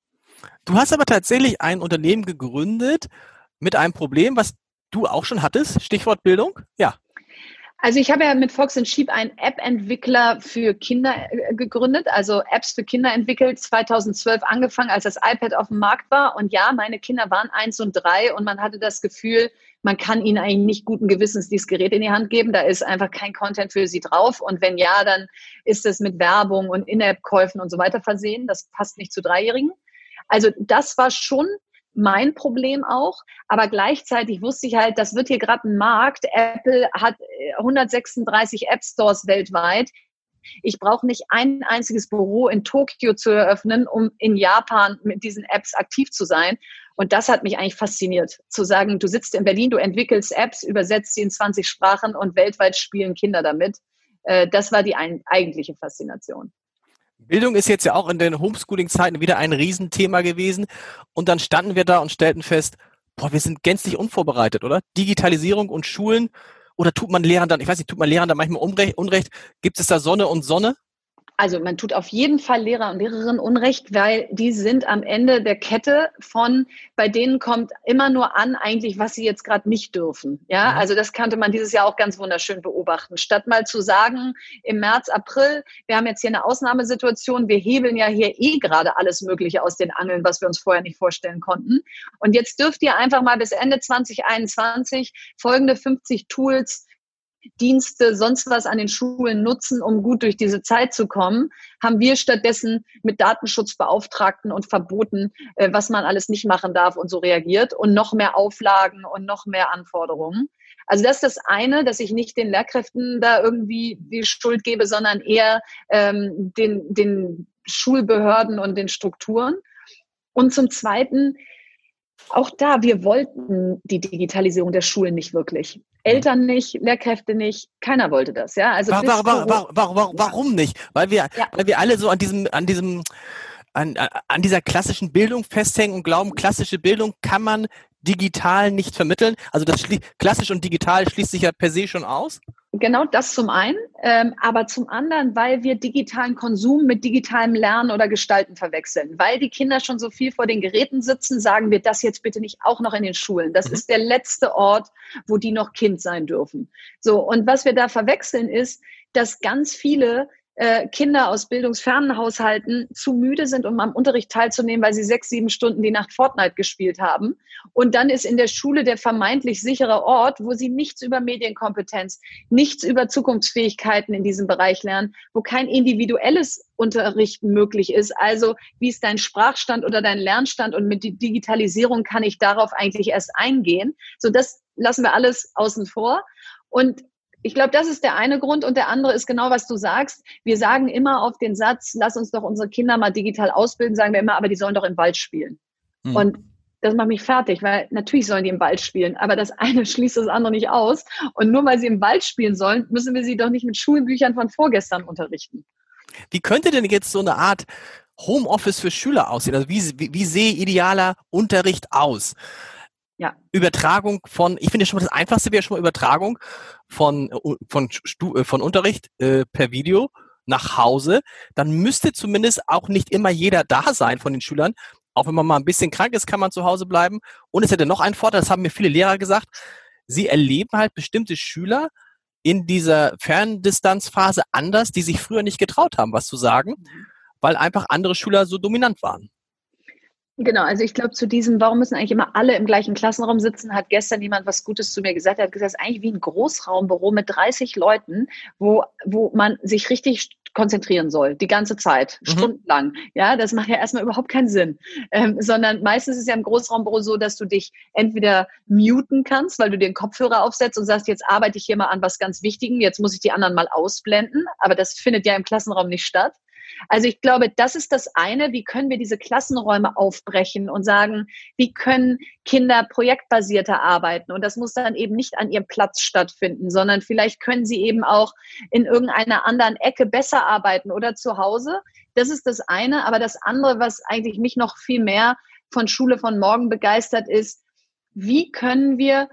A: Du hast aber tatsächlich ein Unternehmen gegründet mit einem Problem, was du auch schon hattest, Stichwort Bildung? Ja.
B: Also ich habe ja mit Fox Sheep einen App-Entwickler für Kinder äh, gegründet, also Apps für Kinder entwickelt, 2012 angefangen, als das iPad auf dem Markt war. Und ja, meine Kinder waren eins und drei und man hatte das Gefühl, man kann ihnen eigentlich nicht guten Gewissens dieses Gerät in die Hand geben. Da ist einfach kein Content für sie drauf. Und wenn ja, dann ist es mit Werbung und In-App-Käufen und so weiter versehen. Das passt nicht zu Dreijährigen. Also das war schon mein Problem auch. Aber gleichzeitig wusste ich halt, das wird hier gerade ein Markt. Apple hat 136 äh, App Stores weltweit. Ich brauche nicht ein einziges Büro in Tokio zu eröffnen, um in Japan mit diesen Apps aktiv zu sein. Und das hat mich eigentlich fasziniert, zu sagen, du sitzt in Berlin, du entwickelst Apps, übersetzt sie in 20 Sprachen und weltweit spielen Kinder damit. Äh, das war die eigentliche Faszination.
A: Bildung ist jetzt ja auch in den Homeschooling-Zeiten wieder ein Riesenthema gewesen. Und dann standen wir da und stellten fest, boah, wir sind gänzlich unvorbereitet, oder? Digitalisierung und Schulen. Oder tut man Lehrern dann, ich weiß nicht, tut man Lehrern dann manchmal Unrecht? Unrecht? Gibt es da Sonne und Sonne?
B: Also man tut auf jeden Fall Lehrer und Lehrerinnen Unrecht, weil die sind am Ende der Kette von, bei denen kommt immer nur an eigentlich, was sie jetzt gerade nicht dürfen. Ja, mhm. also das kannte man dieses Jahr auch ganz wunderschön beobachten. Statt mal zu sagen, im März, April, wir haben jetzt hier eine Ausnahmesituation, wir hebeln ja hier eh gerade alles Mögliche aus den Angeln, was wir uns vorher nicht vorstellen konnten. Und jetzt dürft ihr einfach mal bis Ende 2021 folgende 50 Tools Dienste, sonst was an den Schulen nutzen, um gut durch diese Zeit zu kommen, haben wir stattdessen mit Datenschutzbeauftragten und Verboten, äh, was man alles nicht machen darf und so reagiert und noch mehr Auflagen und noch mehr Anforderungen. Also das ist das eine, dass ich nicht den Lehrkräften da irgendwie die Schuld gebe, sondern eher ähm, den, den Schulbehörden und den Strukturen. Und zum Zweiten, auch da, wir wollten die Digitalisierung der Schulen nicht wirklich. Eltern nicht, Lehrkräfte nicht, keiner wollte das, ja.
A: Also warum, warum, warum, warum, warum nicht? Weil wir, ja. weil wir alle so an diesem, an diesem, an, an dieser klassischen Bildung festhängen und glauben, klassische Bildung kann man digital nicht vermitteln. Also das klassisch und digital schließt sich ja per se schon aus.
B: Genau das zum einen, ähm, aber zum anderen, weil wir digitalen Konsum mit digitalem Lernen oder Gestalten verwechseln. Weil die Kinder schon so viel vor den Geräten sitzen, sagen wir das jetzt bitte nicht auch noch in den Schulen. Das mhm. ist der letzte Ort, wo die noch Kind sein dürfen. So, und was wir da verwechseln ist, dass ganz viele äh, Kinder aus bildungsfernen Haushalten zu müde sind, um am Unterricht teilzunehmen, weil sie sechs, sieben Stunden die Nacht Fortnite gespielt haben. Und dann ist in der Schule der vermeintlich sichere Ort, wo sie nichts über Medienkompetenz, nichts über Zukunftsfähigkeiten in diesem Bereich lernen, wo kein individuelles Unterrichten möglich ist. Also wie ist dein Sprachstand oder dein Lernstand und mit Digitalisierung kann ich darauf eigentlich erst eingehen. So das lassen wir alles außen vor. Und ich glaube, das ist der eine Grund und der andere ist genau, was du sagst. Wir sagen immer auf den Satz, lass uns doch unsere Kinder mal digital ausbilden, sagen wir immer, aber die sollen doch im Wald spielen. Mhm. Und das macht mich fertig, weil natürlich sollen die im Wald spielen, aber das eine schließt das andere nicht aus. Und nur weil sie im Wald spielen sollen, müssen wir sie doch nicht mit Schulbüchern von vorgestern unterrichten.
A: Wie könnte denn jetzt so eine Art Homeoffice für Schüler aussehen? Also wie, wie, wie sehe idealer Unterricht aus? Ja. Übertragung von, ich finde schon mal das einfachste wäre schon mal Übertragung von, äh, von, Stu, äh, von Unterricht äh, per Video nach Hause. Dann müsste zumindest auch nicht immer jeder da sein von den Schülern. Auch wenn man mal ein bisschen krank ist, kann man zu Hause bleiben. Und es hätte noch einen Vorteil, das haben mir viele Lehrer gesagt. Sie erleben halt bestimmte Schüler in dieser Ferndistanzphase anders, die sich früher nicht getraut haben, was zu sagen, mhm. weil einfach andere Schüler so dominant waren.
B: Genau, also ich glaube, zu diesem, warum müssen eigentlich immer alle im gleichen Klassenraum sitzen, hat gestern jemand was Gutes zu mir gesagt. Er hat gesagt, es ist eigentlich wie ein Großraumbüro mit 30 Leuten, wo, wo man sich richtig konzentrieren soll, die ganze Zeit, mhm. stundenlang. Ja, das macht ja erstmal überhaupt keinen Sinn. Ähm, sondern meistens ist es ja im Großraumbüro so, dass du dich entweder muten kannst, weil du dir den Kopfhörer aufsetzt und sagst, jetzt arbeite ich hier mal an was ganz Wichtigem, jetzt muss ich die anderen mal ausblenden. Aber das findet ja im Klassenraum nicht statt. Also ich glaube, das ist das eine. Wie können wir diese Klassenräume aufbrechen und sagen, wie können Kinder projektbasierter arbeiten? Und das muss dann eben nicht an ihrem Platz stattfinden, sondern vielleicht können sie eben auch in irgendeiner anderen Ecke besser arbeiten oder zu Hause. Das ist das eine. Aber das andere, was eigentlich mich noch viel mehr von Schule von morgen begeistert ist, wie können wir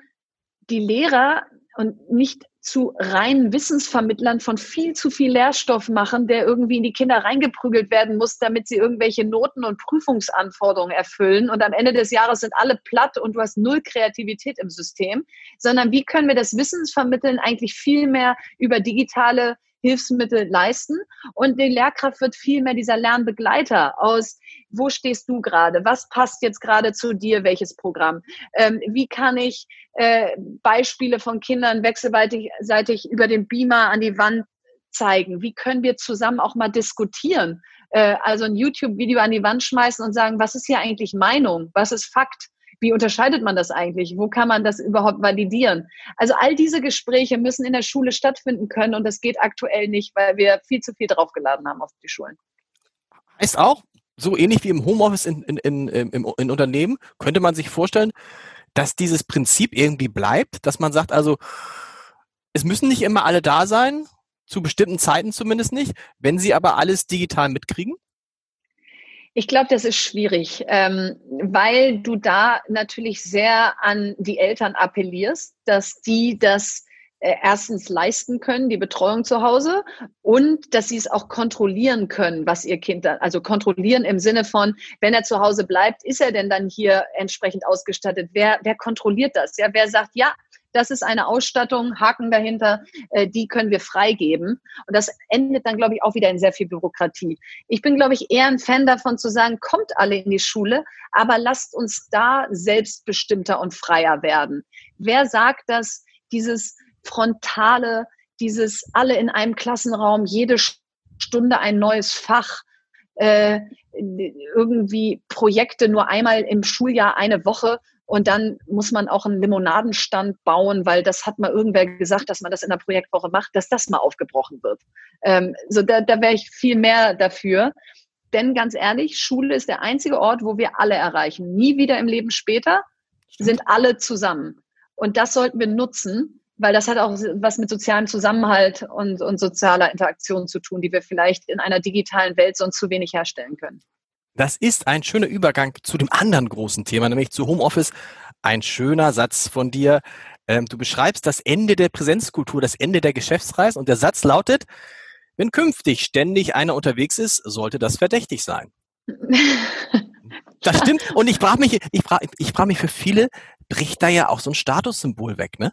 B: die Lehrer und nicht zu reinen Wissensvermittlern von viel zu viel Lehrstoff machen, der irgendwie in die Kinder reingeprügelt werden muss, damit sie irgendwelche Noten und Prüfungsanforderungen erfüllen. Und am Ende des Jahres sind alle platt und du hast null Kreativität im System, sondern wie können wir das Wissensvermitteln eigentlich viel mehr über digitale Hilfsmittel leisten. Und die Lehrkraft wird viel mehr dieser Lernbegleiter aus, wo stehst du gerade? Was passt jetzt gerade zu dir? Welches Programm? Ähm, wie kann ich äh, Beispiele von Kindern wechselseitig über den Beamer an die Wand zeigen? Wie können wir zusammen auch mal diskutieren? Äh, also ein YouTube-Video an die Wand schmeißen und sagen, was ist hier eigentlich Meinung? Was ist Fakt? Wie unterscheidet man das eigentlich? Wo kann man das überhaupt validieren? Also all diese Gespräche müssen in der Schule stattfinden können und das geht aktuell nicht, weil wir viel zu viel draufgeladen haben auf die Schulen.
A: Heißt auch, so ähnlich wie im Homeoffice in, in, in, in, in Unternehmen, könnte man sich vorstellen, dass dieses Prinzip irgendwie bleibt, dass man sagt, also es müssen nicht immer alle da sein, zu bestimmten Zeiten zumindest nicht, wenn sie aber alles digital mitkriegen?
B: Ich glaube, das ist schwierig, ähm, weil du da natürlich sehr an die Eltern appellierst, dass die das äh, erstens leisten können, die Betreuung zu Hause und dass sie es auch kontrollieren können, was ihr Kind dann, also kontrollieren im Sinne von, wenn er zu Hause bleibt, ist er denn dann hier entsprechend ausgestattet? Wer, wer kontrolliert das? Ja, wer sagt, ja, das ist eine Ausstattung, Haken dahinter, äh, die können wir freigeben. Und das endet dann, glaube ich, auch wieder in sehr viel Bürokratie. Ich bin, glaube ich, eher ein Fan davon zu sagen, kommt alle in die Schule, aber lasst uns da selbstbestimmter und freier werden. Wer sagt, dass dieses frontale, dieses alle in einem Klassenraum, jede Stunde ein neues Fach, äh, irgendwie Projekte nur einmal im Schuljahr eine Woche und dann muss man auch einen Limonadenstand bauen, weil das hat mal irgendwer gesagt, dass man das in der Projektwoche macht, dass das mal aufgebrochen wird. Ähm, so da, da wäre ich viel mehr dafür. Denn ganz ehrlich, Schule ist der einzige Ort, wo wir alle erreichen. Nie wieder im Leben später sind alle zusammen. Und das sollten wir nutzen, weil das hat auch was mit sozialem Zusammenhalt und, und sozialer Interaktion zu tun, die wir vielleicht in einer digitalen Welt sonst zu wenig herstellen können.
A: Das ist ein schöner Übergang zu dem anderen großen Thema, nämlich zu Homeoffice. Ein schöner Satz von dir. Ähm, du beschreibst das Ende der Präsenzkultur, das Ende der Geschäftsreise und der Satz lautet, wenn künftig ständig einer unterwegs ist, sollte das verdächtig sein. Das stimmt. Und ich frage mich, ich frage, ich frage mich für viele, bricht da ja auch so ein Statussymbol weg, ne?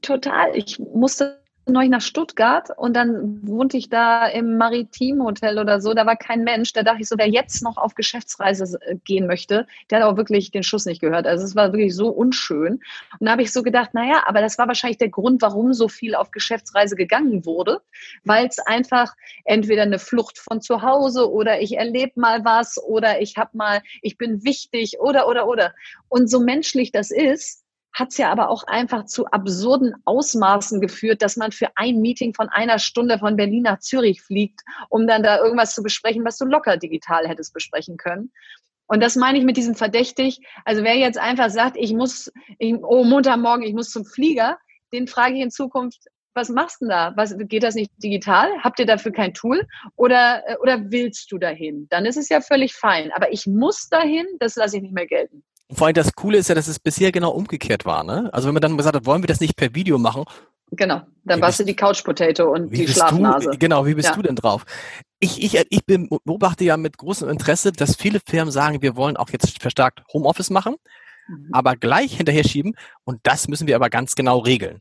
B: Total. Ich musste neulich nach Stuttgart und dann wohnte ich da im Maritimhotel oder so. Da war kein Mensch. Da dachte ich so, wer jetzt noch auf Geschäftsreise äh, gehen möchte, der hat auch wirklich den Schuss nicht gehört. Also es war wirklich so unschön. Und da habe ich so gedacht, naja, aber das war wahrscheinlich der Grund, warum so viel auf Geschäftsreise gegangen wurde, weil es einfach entweder eine Flucht von zu Hause oder ich erlebe mal was oder ich habe mal, ich bin wichtig oder oder oder. Und so menschlich das ist, hat es ja aber auch einfach zu absurden Ausmaßen geführt, dass man für ein Meeting von einer Stunde von Berlin nach Zürich fliegt, um dann da irgendwas zu besprechen, was du locker digital hättest besprechen können. Und das meine ich mit diesem verdächtig. Also wer jetzt einfach sagt, ich muss, ich, oh Montagmorgen, ich muss zum Flieger, den frage ich in Zukunft, was machst du denn da? Was, geht das nicht digital? Habt ihr dafür kein Tool? Oder, oder willst du dahin? Dann ist es ja völlig fein. Aber ich muss dahin, das lasse ich nicht mehr gelten.
A: Und vor allem das Coole ist ja, dass es bisher genau umgekehrt war. Ne? Also wenn man dann gesagt hat, wollen wir das nicht per Video machen?
B: Genau, dann warst du die Couch Potato und die Schlafnase.
A: Du, genau, wie bist ja. du denn drauf? Ich, ich, ich beobachte ja mit großem Interesse, dass viele Firmen sagen, wir wollen auch jetzt verstärkt Homeoffice machen, mhm. aber gleich hinterher schieben und das müssen wir aber ganz genau regeln.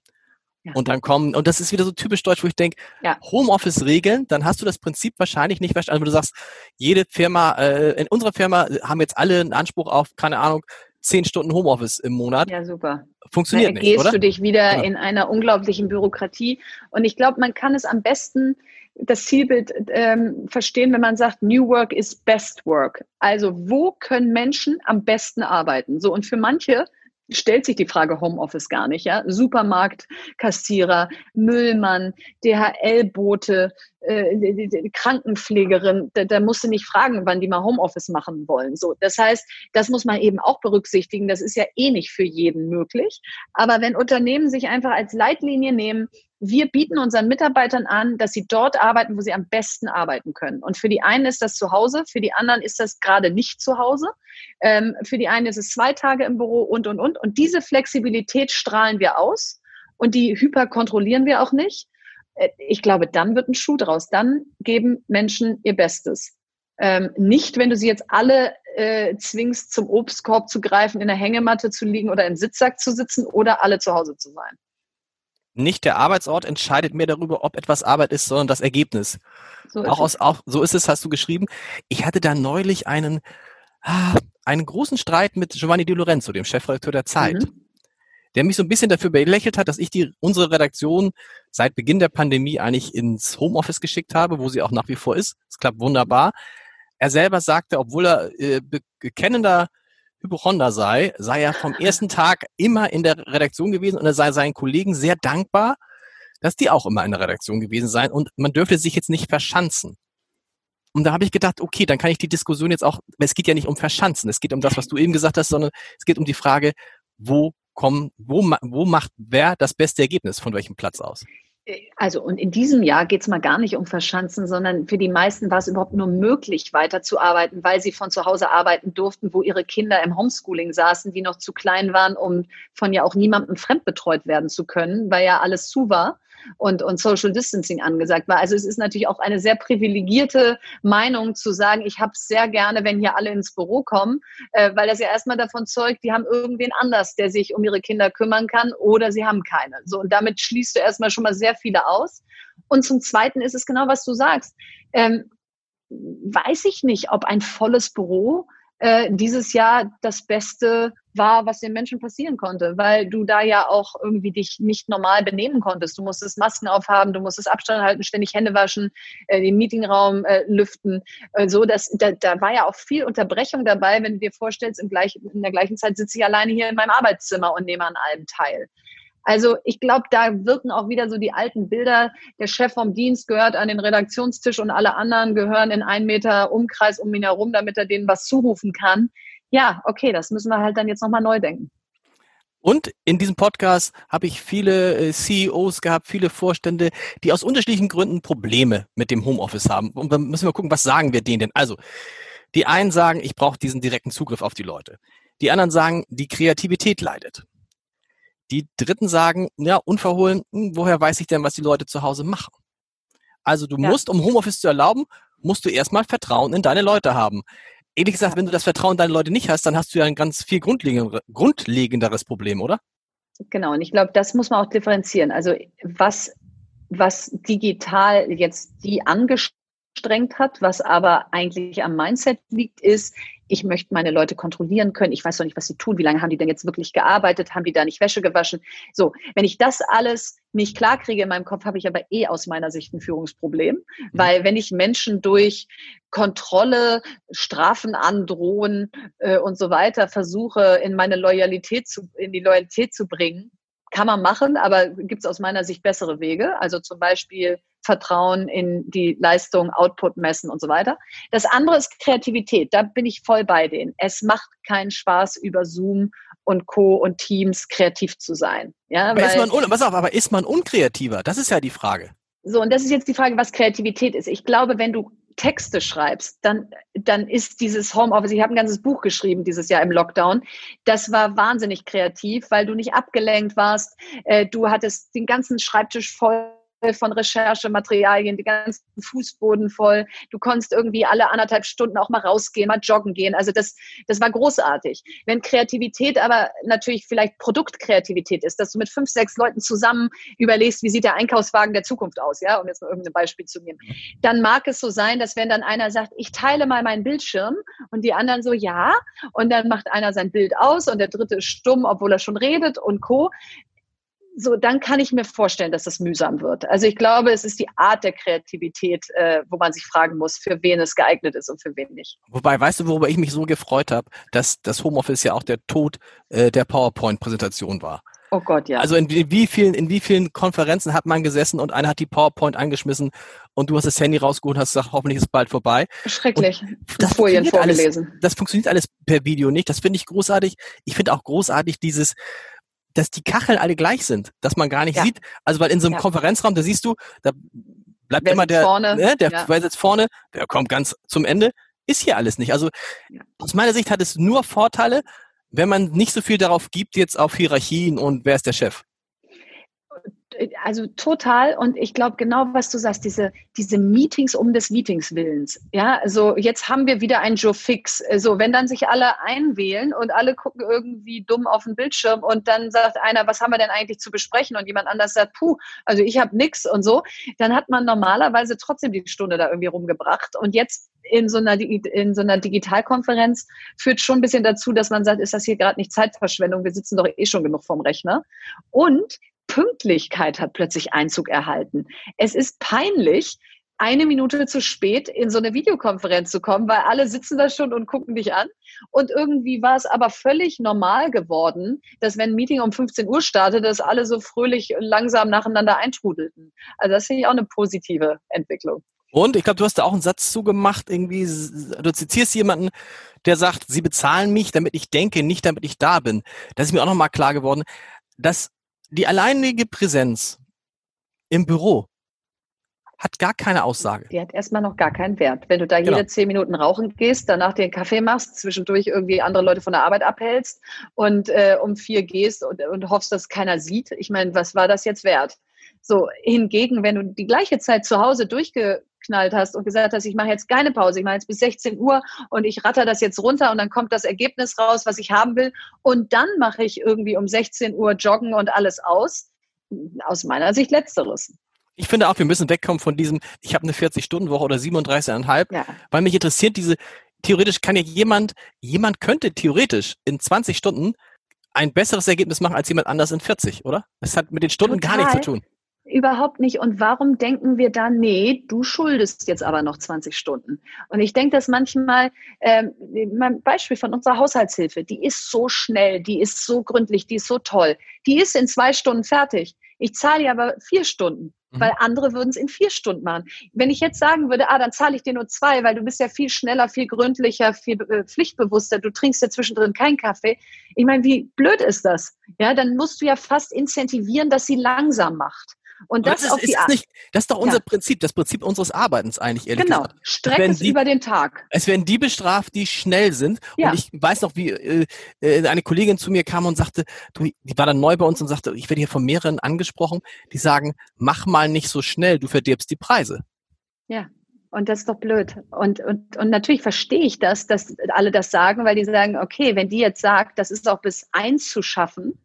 A: Ja. Und dann kommen, und das ist wieder so typisch deutsch, wo ich denke, ja. Homeoffice regeln, dann hast du das Prinzip wahrscheinlich nicht verstanden. Also du sagst, jede Firma, äh, in unserer Firma haben jetzt alle einen Anspruch auf, keine Ahnung, zehn Stunden Homeoffice im Monat.
B: Ja, super.
A: Funktioniert
B: da
A: nicht,
B: oder? du dich wieder genau. in einer unglaublichen Bürokratie. Und ich glaube, man kann es am besten das Zielbild ähm, verstehen, wenn man sagt, New Work is Best Work. Also wo können Menschen am besten arbeiten? So und für manche stellt sich die Frage Homeoffice gar nicht. Ja? Supermarktkassierer, Müllmann, DHL-Bote, äh, Krankenpflegerin, da, da musst du nicht fragen, wann die mal Homeoffice machen wollen. So, das heißt, das muss man eben auch berücksichtigen. Das ist ja eh nicht für jeden möglich. Aber wenn Unternehmen sich einfach als Leitlinie nehmen, wir bieten unseren Mitarbeitern an, dass sie dort arbeiten, wo sie am besten arbeiten können. Und für die einen ist das zu Hause, für die anderen ist das gerade nicht zu Hause. Ähm, für die einen ist es zwei Tage im Büro und, und, und. Und diese Flexibilität strahlen wir aus und die hyperkontrollieren wir auch nicht. Äh, ich glaube, dann wird ein Schuh draus. Dann geben Menschen ihr Bestes. Ähm, nicht, wenn du sie jetzt alle äh, zwingst, zum Obstkorb zu greifen, in der Hängematte zu liegen oder im Sitzsack zu sitzen oder alle zu Hause zu sein
A: nicht der Arbeitsort entscheidet mehr darüber, ob etwas Arbeit ist, sondern das Ergebnis. So auch aus, auch, so ist es, hast du geschrieben. Ich hatte da neulich einen, ah, einen großen Streit mit Giovanni Di Lorenzo, dem Chefredakteur der Zeit, mhm. der mich so ein bisschen dafür belächelt hat, dass ich die, unsere Redaktion seit Beginn der Pandemie eigentlich ins Homeoffice geschickt habe, wo sie auch nach wie vor ist. Es klappt wunderbar. Er selber sagte, obwohl er äh, bekennender Hypochonder sei, sei er vom ersten Tag immer in der Redaktion gewesen und er sei seinen Kollegen sehr dankbar, dass die auch immer in der Redaktion gewesen seien und man dürfte sich jetzt nicht verschanzen. Und da habe ich gedacht, okay, dann kann ich die Diskussion jetzt auch, es geht ja nicht um Verschanzen, es geht um das, was du eben gesagt hast, sondern es geht um die Frage, wo kommen, wo, wo macht wer das beste Ergebnis, von welchem Platz aus?
B: Also und in diesem Jahr geht es mal gar nicht um Verschanzen, sondern für die meisten war es überhaupt nur möglich, weiterzuarbeiten, weil sie von zu Hause arbeiten durften, wo ihre Kinder im Homeschooling saßen, die noch zu klein waren, um von ja auch niemandem fremdbetreut werden zu können, weil ja alles zu war und, und Social Distancing angesagt war. Also es ist natürlich auch eine sehr privilegierte Meinung zu sagen, ich habe es sehr gerne, wenn hier alle ins Büro kommen, äh, weil das ja erstmal davon zeugt, die haben irgendwen anders, der sich um ihre Kinder kümmern kann oder sie haben keine. So, und damit schließt du erstmal schon mal sehr viele aus. Und zum Zweiten ist es genau, was du sagst. Ähm, weiß ich nicht, ob ein volles Büro äh, dieses Jahr das Beste war, was den Menschen passieren konnte, weil du da ja auch irgendwie dich nicht normal benehmen konntest. Du musstest Masken aufhaben, du musstest Abstand halten, ständig Hände waschen, äh, den Meetingraum äh, lüften. Äh, so, dass, da, da war ja auch viel Unterbrechung dabei, wenn du dir vorstellst, im gleich, in der gleichen Zeit sitze ich alleine hier in meinem Arbeitszimmer und nehme an allem teil. Also ich glaube, da wirken auch wieder so die alten Bilder. Der Chef vom Dienst gehört an den Redaktionstisch und alle anderen gehören in einen Meter Umkreis um ihn herum, damit er denen was zurufen kann. Ja, okay, das müssen wir halt dann jetzt nochmal neu denken.
A: Und in diesem Podcast habe ich viele äh, CEOs gehabt, viele Vorstände, die aus unterschiedlichen Gründen Probleme mit dem Homeoffice haben. Und dann müssen wir gucken, was sagen wir denen denn? Also, die einen sagen, ich brauche diesen direkten Zugriff auf die Leute. Die anderen sagen, die Kreativität leidet. Die Dritten sagen, ja, unverhohlen, hm, woher weiß ich denn, was die Leute zu Hause machen? Also du ja. musst, um Homeoffice zu erlauben, musst du erstmal Vertrauen in deine Leute haben. Ehrlich gesagt, wenn du das Vertrauen in deine Leute nicht hast, dann hast du ja ein ganz viel grundlegenderes Problem, oder?
B: Genau, und ich glaube, das muss man auch differenzieren. Also was, was digital jetzt die angestrengt hat, was aber eigentlich am Mindset liegt, ist, ich möchte meine Leute kontrollieren können. Ich weiß doch nicht, was sie tun. Wie lange haben die denn jetzt wirklich gearbeitet? Haben die da nicht Wäsche gewaschen? So, wenn ich das alles nicht klar kriege in meinem Kopf, habe ich aber eh aus meiner Sicht ein Führungsproblem. Mhm. Weil wenn ich Menschen durch Kontrolle, Strafen androhen äh, und so weiter versuche, in meine Loyalität zu, in die Loyalität zu bringen, kann man machen, aber gibt es aus meiner Sicht bessere Wege. Also zum Beispiel Vertrauen in die Leistung, Output messen und so weiter. Das andere ist Kreativität. Da bin ich voll bei denen. Es macht keinen Spaß, über Zoom und Co. und Teams kreativ zu sein. Ja,
A: aber, ist man, pass auf, aber ist man unkreativer? Das ist ja die Frage.
B: So, und das ist jetzt die Frage, was Kreativität ist. Ich glaube, wenn du Texte schreibst, dann, dann ist dieses Homeoffice, ich habe ein ganzes Buch geschrieben dieses Jahr im Lockdown, das war wahnsinnig kreativ, weil du nicht abgelenkt warst, äh, du hattest den ganzen Schreibtisch voll von Recherchematerialien, die ganzen Fußboden voll. Du konntest irgendwie alle anderthalb Stunden auch mal rausgehen, mal joggen gehen. Also das, das war großartig. Wenn Kreativität aber natürlich vielleicht Produktkreativität ist, dass du mit fünf, sechs Leuten zusammen überlegst, wie sieht der Einkaufswagen der Zukunft aus, ja, um jetzt mal irgendein Beispiel zu nehmen, dann mag es so sein, dass wenn dann einer sagt, ich teile mal meinen Bildschirm und die anderen so, ja, und dann macht einer sein Bild aus und der dritte ist stumm, obwohl er schon redet und co so, dann kann ich mir vorstellen, dass das mühsam wird. Also ich glaube, es ist die Art der Kreativität, äh, wo man sich fragen muss, für wen es geeignet ist und für wen nicht.
A: Wobei, weißt du, worüber ich mich so gefreut habe, dass das Homeoffice ja auch der Tod äh, der PowerPoint-Präsentation war.
B: Oh Gott, ja.
A: Also in, in, wie vielen, in wie vielen Konferenzen hat man gesessen und einer hat die PowerPoint angeschmissen und du hast das Handy rausgeholt und hast gesagt, hoffentlich ist es bald vorbei.
B: Schrecklich.
A: Und das Folien vorgelesen. Alles, das funktioniert alles per Video nicht. Das finde ich großartig. Ich finde auch großartig dieses, dass die Kacheln alle gleich sind, dass man gar nicht ja. sieht. Also weil in so einem ja. Konferenzraum, da siehst du, da bleibt wer immer der, vorne? Ne, der ja. wer sitzt vorne, der kommt ganz zum Ende. Ist hier alles nicht. Also aus meiner Sicht hat es nur Vorteile, wenn man nicht so viel darauf gibt, jetzt auf Hierarchien und wer ist der Chef
B: also total. Und ich glaube genau, was du sagst, diese, diese Meetings um des Meetings Willens. Ja, also jetzt haben wir wieder ein Joe Fix. So, wenn dann sich alle einwählen und alle gucken irgendwie dumm auf den Bildschirm und dann sagt einer, was haben wir denn eigentlich zu besprechen? Und jemand anders sagt, puh, also ich habe nix und so, dann hat man normalerweise trotzdem die Stunde da irgendwie rumgebracht. Und jetzt in so einer, in so einer Digitalkonferenz führt schon ein bisschen dazu, dass man sagt, ist das hier gerade nicht Zeitverschwendung? Wir sitzen doch eh schon genug vorm Rechner. Und Pünktlichkeit hat plötzlich Einzug erhalten. Es ist peinlich, eine Minute zu spät in so eine Videokonferenz zu kommen, weil alle sitzen da schon und gucken dich an. Und irgendwie war es aber völlig normal geworden, dass wenn ein Meeting um 15 Uhr startet, dass alle so fröhlich langsam nacheinander eintrudelten. Also das finde ich auch eine positive Entwicklung.
A: Und ich glaube, du hast da auch einen Satz zugemacht, irgendwie, du zitierst jemanden, der sagt, sie bezahlen mich, damit ich denke, nicht damit ich da bin. Das ist mir auch nochmal klar geworden, dass die alleinige Präsenz im Büro hat gar keine Aussage.
B: Die hat erstmal noch gar keinen Wert. Wenn du da genau. jede zehn Minuten rauchen gehst, danach den Kaffee machst, zwischendurch irgendwie andere Leute von der Arbeit abhältst und äh, um vier gehst und, und hoffst, dass keiner sieht. Ich meine, was war das jetzt wert? So, hingegen, wenn du die gleiche Zeit zu Hause durchgeknallt hast und gesagt hast, ich mache jetzt keine Pause, ich mache jetzt bis 16 Uhr und ich ratter das jetzt runter und dann kommt das Ergebnis raus, was ich haben will und dann mache ich irgendwie um 16 Uhr joggen und alles aus. Aus meiner Sicht letzteres.
A: Ich finde auch, wir müssen wegkommen von diesem, ich habe eine 40-Stunden-Woche oder 37,5, ja. weil mich interessiert diese, theoretisch kann ja jemand, jemand könnte theoretisch in 20 Stunden ein besseres Ergebnis machen als jemand anders in 40, oder? Das hat mit den Stunden Total. gar nichts zu tun.
B: Überhaupt nicht. Und warum denken wir dann, nee, du schuldest jetzt aber noch 20 Stunden? Und ich denke, dass manchmal, ähm, mein Beispiel von unserer Haushaltshilfe, die ist so schnell, die ist so gründlich, die ist so toll. Die ist in zwei Stunden fertig. Ich zahle ja aber vier Stunden, mhm. weil andere würden es in vier Stunden machen. Wenn ich jetzt sagen würde, ah, dann zahle ich dir nur zwei, weil du bist ja viel schneller, viel gründlicher, viel äh, pflichtbewusster, du trinkst ja zwischendrin keinen Kaffee. Ich meine, wie blöd ist das? Ja, dann musst du ja fast incentivieren, dass sie langsam macht. Und das,
A: das, ist, ist nicht, das ist doch unser ja. Prinzip, das Prinzip unseres Arbeitens eigentlich, ehrlich genau. gesagt.
B: Streck es die, über den Tag.
A: Es werden die bestraft, die schnell sind. Ja. Und ich weiß noch, wie äh, äh, eine Kollegin zu mir kam und sagte, du, die war dann neu bei uns und sagte, ich werde hier von mehreren angesprochen, die sagen, mach mal nicht so schnell, du verdirbst die Preise.
B: Ja. Und das ist doch blöd. Und, und, und natürlich verstehe ich das, dass alle das sagen, weil die sagen, okay, wenn die jetzt sagt, das ist auch bis eins zu schaffen,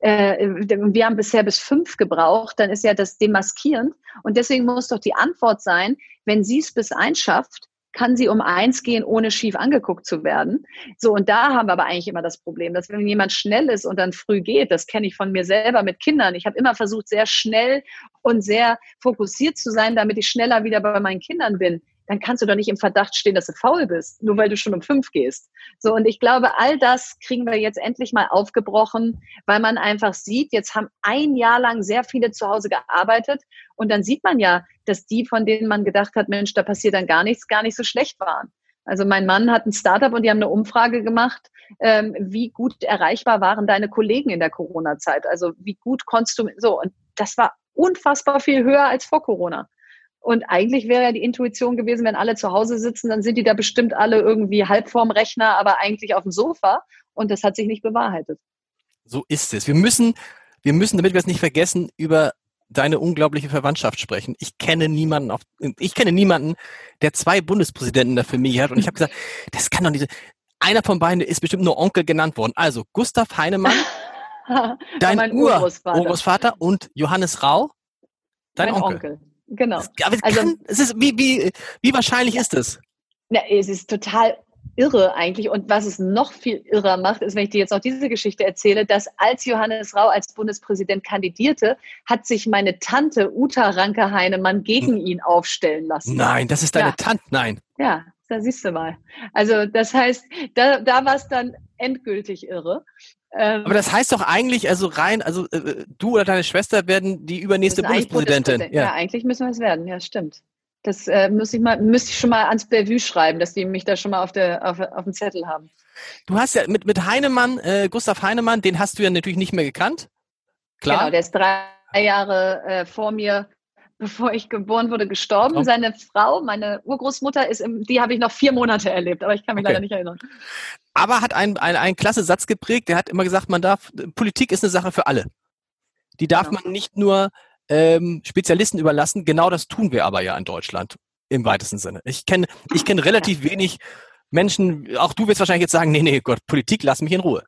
B: äh, wir haben bisher bis fünf gebraucht, dann ist ja das demaskierend. Und deswegen muss doch die Antwort sein, wenn sie es bis eins schafft, kann sie um eins gehen, ohne schief angeguckt zu werden. So, und da haben wir aber eigentlich immer das Problem, dass wenn jemand schnell ist und dann früh geht, das kenne ich von mir selber mit Kindern. Ich habe immer versucht, sehr schnell und sehr fokussiert zu sein, damit ich schneller wieder bei meinen Kindern bin dann kannst du doch nicht im Verdacht stehen, dass du faul bist, nur weil du schon um fünf gehst. So, und ich glaube, all das kriegen wir jetzt endlich mal aufgebrochen, weil man einfach sieht, jetzt haben ein Jahr lang sehr viele zu Hause gearbeitet und dann sieht man ja, dass die, von denen man gedacht hat, Mensch, da passiert dann gar nichts, gar nicht so schlecht waren. Also mein Mann hat ein Startup und die haben eine Umfrage gemacht, ähm, wie gut erreichbar waren deine Kollegen in der Corona-Zeit. Also wie gut konntest du so und das war unfassbar viel höher als vor Corona. Und eigentlich wäre ja die Intuition gewesen, wenn alle zu Hause sitzen, dann sind die da bestimmt alle irgendwie halb vorm Rechner, aber eigentlich auf dem Sofa. Und das hat sich nicht bewahrheitet.
A: So ist es. Wir müssen, wir müssen, damit wir es nicht vergessen, über deine unglaubliche Verwandtschaft sprechen. Ich kenne niemanden auf, ich kenne niemanden, der zwei Bundespräsidenten der Familie hat. Und ich habe gesagt, das kann doch nicht. Einer von beiden ist bestimmt nur Onkel genannt worden. Also Gustav Heinemann, dein Urgroßvater und Johannes Rau, dein Onkel. Onkel.
B: Genau.
A: Aber es, also, kann, es ist, wie, wie, wie wahrscheinlich ist es?
B: Na, es ist total irre eigentlich. Und was es noch viel irrer macht, ist, wenn ich dir jetzt noch diese Geschichte erzähle, dass als Johannes Rau als Bundespräsident kandidierte, hat sich meine Tante Uta Ranke-Heinemann gegen hm. ihn aufstellen lassen.
A: Nein, das ist deine ja. Tante, nein.
B: Ja, da siehst du mal. Also das heißt, da, da war es dann endgültig irre.
A: Ähm, Aber das heißt doch eigentlich, also rein, also äh, du oder deine Schwester werden die übernächste Bundespräsidentin.
B: Bundespräsident. Ja. ja. eigentlich müssen wir es werden, ja, stimmt. Das äh, muss ich mal, müsste ich schon mal ans Bellevue schreiben, dass die mich da schon mal auf, der, auf, auf dem Zettel haben.
A: Du hast ja mit, mit Heinemann, äh, Gustav Heinemann, den hast du ja natürlich nicht mehr gekannt. Klar.
B: Genau, der ist drei Jahre äh, vor mir, bevor ich geboren wurde, gestorben. Oh. Seine Frau, meine Urgroßmutter, ist im, die habe ich noch vier Monate erlebt, aber ich kann mich okay. leider nicht erinnern.
A: Aber hat einen, einen, einen klasse Satz geprägt, der hat immer gesagt, man darf, Politik ist eine Sache für alle. Die darf genau. man nicht nur ähm, Spezialisten überlassen. Genau das tun wir aber ja in Deutschland im weitesten Sinne. Ich kenne ich kenne relativ wenig Menschen, auch du wirst wahrscheinlich jetzt sagen, nee, nee, Gott, Politik, lass mich in Ruhe.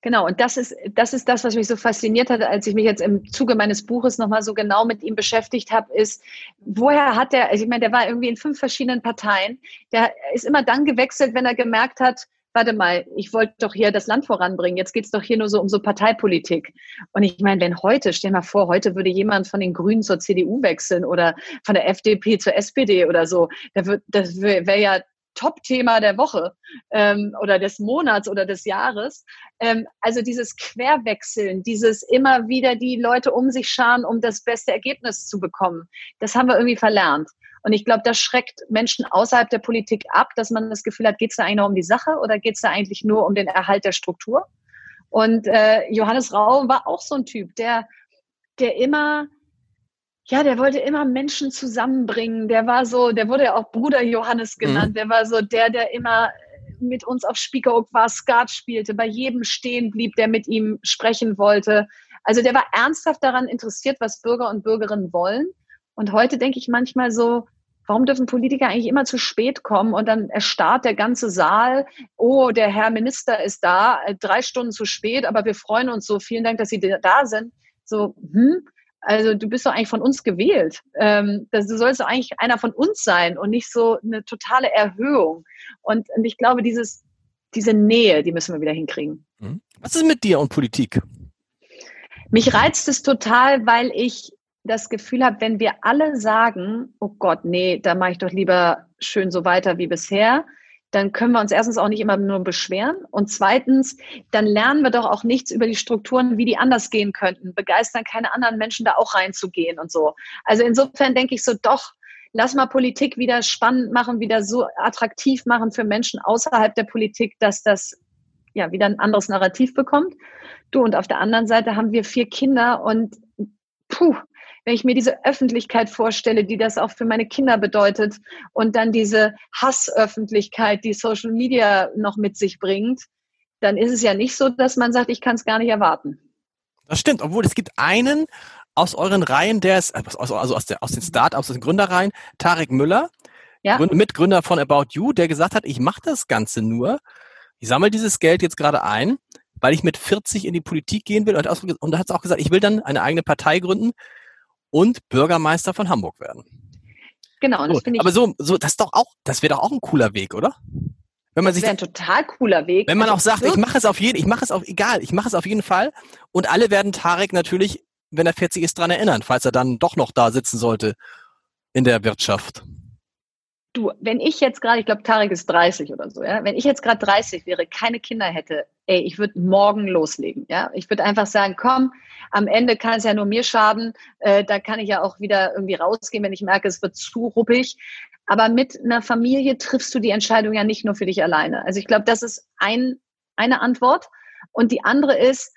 B: Genau, und das ist, das ist das, was mich so fasziniert hat, als ich mich jetzt im Zuge meines Buches nochmal so genau mit ihm beschäftigt habe, ist, woher hat er, also ich meine, der war irgendwie in fünf verschiedenen Parteien, der ist immer dann gewechselt, wenn er gemerkt hat, warte mal, ich wollte doch hier das Land voranbringen, jetzt geht es doch hier nur so um so Parteipolitik. Und ich meine, wenn heute, stell mal vor, heute würde jemand von den Grünen zur CDU wechseln oder von der FDP zur SPD oder so, das wäre wär ja Top-Thema der Woche ähm, oder des Monats oder des Jahres. Ähm, also dieses Querwechseln, dieses immer wieder die Leute um sich scharen, um das beste Ergebnis zu bekommen, das haben wir irgendwie verlernt. Und ich glaube, das schreckt Menschen außerhalb der Politik ab, dass man das Gefühl hat, geht es da eigentlich noch um die Sache oder geht es da eigentlich nur um den Erhalt der Struktur? Und äh, Johannes Rau war auch so ein Typ, der, der immer, ja, der wollte immer Menschen zusammenbringen. Der war so, der wurde ja auch Bruder Johannes mhm. genannt. Mhm. Der war so der, der immer mit uns auf Spiekeroog war, Skat spielte, bei jedem stehen blieb, der mit ihm sprechen wollte. Also der war ernsthaft daran interessiert, was Bürger und Bürgerinnen wollen und heute denke ich manchmal so, warum dürfen Politiker eigentlich immer zu spät kommen und dann erstarrt der ganze Saal, oh, der Herr Minister ist da, äh, drei Stunden zu spät, aber wir freuen uns so, vielen Dank, dass Sie da sind. So, hm, also du bist doch eigentlich von uns gewählt. Ähm, das, du sollst doch eigentlich einer von uns sein und nicht so eine totale Erhöhung. Und, und ich glaube, dieses, diese Nähe, die müssen wir wieder hinkriegen.
A: Hm. Was ist mit dir und Politik?
B: Mich reizt es total, weil ich das Gefühl habe, wenn wir alle sagen, oh Gott, nee, da mache ich doch lieber schön so weiter wie bisher, dann können wir uns erstens auch nicht immer nur beschweren und zweitens, dann lernen wir doch auch nichts über die Strukturen, wie die anders gehen könnten, begeistern keine anderen Menschen da auch reinzugehen und so. Also insofern denke ich so, doch, lass mal Politik wieder spannend machen, wieder so attraktiv machen für Menschen außerhalb der Politik, dass das ja wieder ein anderes Narrativ bekommt. Du und auf der anderen Seite haben wir vier Kinder und puh, wenn ich mir diese Öffentlichkeit vorstelle, die das auch für meine Kinder bedeutet und dann diese Hassöffentlichkeit, die Social Media noch mit sich bringt, dann ist es ja nicht so, dass man sagt, ich kann es gar nicht erwarten.
A: Das stimmt, obwohl es gibt einen aus euren Reihen, der ist, also aus, der, aus den Startups, aus den Gründerreihen, Tarek Müller, ja? Mitgründer von About You, der gesagt hat, ich mache das Ganze nur, ich sammle dieses Geld jetzt gerade ein, weil ich mit 40 in die Politik gehen will und, und da hat es auch gesagt, ich will dann eine eigene Partei gründen, und Bürgermeister von Hamburg werden.
B: Genau,
A: das finde ich. Aber so, so, das ist doch auch, das wäre doch auch ein cooler Weg, oder?
B: Wenn man das wäre ein total cooler Weg.
A: Wenn man also auch sagt, ich mache es auf jeden, ich mache es auf, egal, ich mache es auf jeden Fall. Und alle werden Tarek natürlich, wenn er 40 ist, dran erinnern, falls er dann doch noch da sitzen sollte in der Wirtschaft.
B: Du, wenn ich jetzt gerade, ich glaube, Tarek ist 30 oder so, ja, wenn ich jetzt gerade 30 wäre, keine Kinder hätte, ey, ich würde morgen loslegen, ja. Ich würde einfach sagen, komm, am Ende kann es ja nur mir schaden. Äh, da kann ich ja auch wieder irgendwie rausgehen, wenn ich merke, es wird zu ruppig. Aber mit einer Familie triffst du die Entscheidung ja nicht nur für dich alleine. Also ich glaube, das ist ein, eine Antwort. Und die andere ist,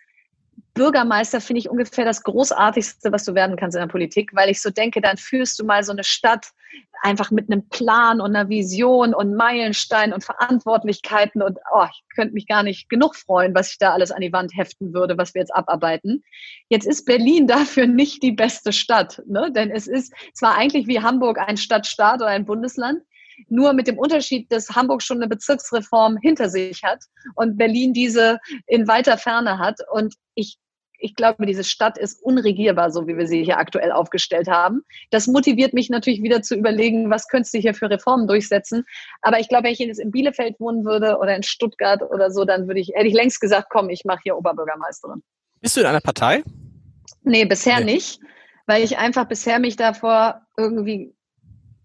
B: Bürgermeister finde ich ungefähr das Großartigste, was du werden kannst in der Politik, weil ich so denke, dann führst du mal so eine Stadt einfach mit einem Plan und einer Vision und Meilenstein und Verantwortlichkeiten und oh, ich könnte mich gar nicht genug freuen, was ich da alles an die Wand heften würde, was wir jetzt abarbeiten. Jetzt ist Berlin dafür nicht die beste Stadt, ne? denn es ist zwar eigentlich wie Hamburg ein Stadtstaat oder ein Bundesland, nur mit dem Unterschied, dass Hamburg schon eine Bezirksreform hinter sich hat und Berlin diese in weiter Ferne hat. Und ich ich glaube, diese Stadt ist unregierbar, so wie wir sie hier aktuell aufgestellt haben. Das motiviert mich natürlich wieder zu überlegen, was könntest du hier für Reformen durchsetzen. Aber ich glaube, wenn ich jetzt in Bielefeld wohnen würde oder in Stuttgart oder so, dann würde ich, hätte ich längst gesagt, komm, ich mache hier Oberbürgermeisterin.
A: Bist du in einer Partei?
B: Nee, bisher nee. nicht, weil ich einfach bisher mich davor irgendwie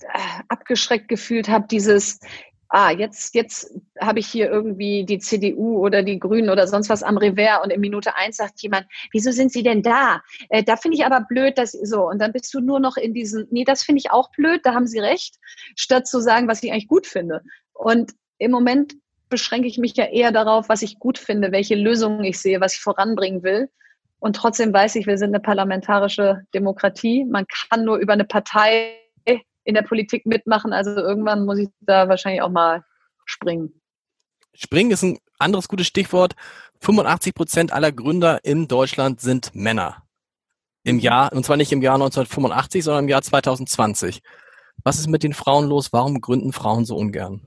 B: äh, abgeschreckt gefühlt habe, dieses, ah, jetzt, jetzt habe ich hier irgendwie die CDU oder die Grünen oder sonst was am Revers und in Minute eins sagt jemand, wieso sind Sie denn da? Äh, da finde ich aber blöd, dass so. Und dann bist du nur noch in diesen, nee, das finde ich auch blöd, da haben Sie recht, statt zu sagen, was ich eigentlich gut finde. Und im Moment beschränke ich mich ja eher darauf, was ich gut finde, welche Lösungen ich sehe, was ich voranbringen will. Und trotzdem weiß ich, wir sind eine parlamentarische Demokratie. Man kann nur über eine Partei in der Politik mitmachen. Also irgendwann muss ich da wahrscheinlich auch mal springen.
A: Springen ist ein anderes gutes Stichwort. 85 Prozent aller Gründer in Deutschland sind Männer. Im Jahr, und zwar nicht im Jahr 1985, sondern im Jahr 2020. Was ist mit den Frauen los? Warum gründen Frauen so ungern?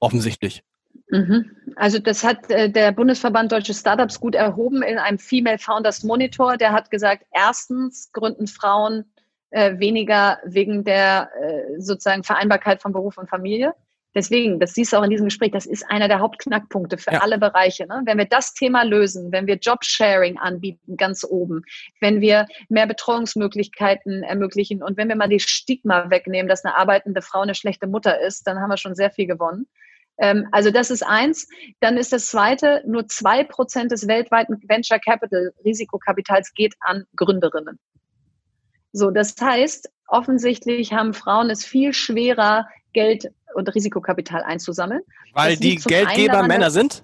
A: Offensichtlich.
B: Mhm. Also das hat äh, der Bundesverband Deutsche Startups gut erhoben in einem Female Founders Monitor. Der hat gesagt, erstens gründen Frauen äh, weniger wegen der äh, sozusagen Vereinbarkeit von Beruf und Familie. Deswegen, das siehst du auch in diesem Gespräch, das ist einer der Hauptknackpunkte für ja. alle Bereiche. Ne? Wenn wir das Thema lösen, wenn wir Jobsharing anbieten, ganz oben, wenn wir mehr Betreuungsmöglichkeiten ermöglichen und wenn wir mal die Stigma wegnehmen, dass eine arbeitende Frau eine schlechte Mutter ist, dann haben wir schon sehr viel gewonnen. Ähm, also das ist eins. Dann ist das zweite, nur zwei Prozent des weltweiten Venture Capital Risikokapitals geht an Gründerinnen. So, das heißt, offensichtlich haben Frauen es viel schwerer, Geld und Risikokapital einzusammeln.
A: Weil die Geldgeber daran, Männer sind?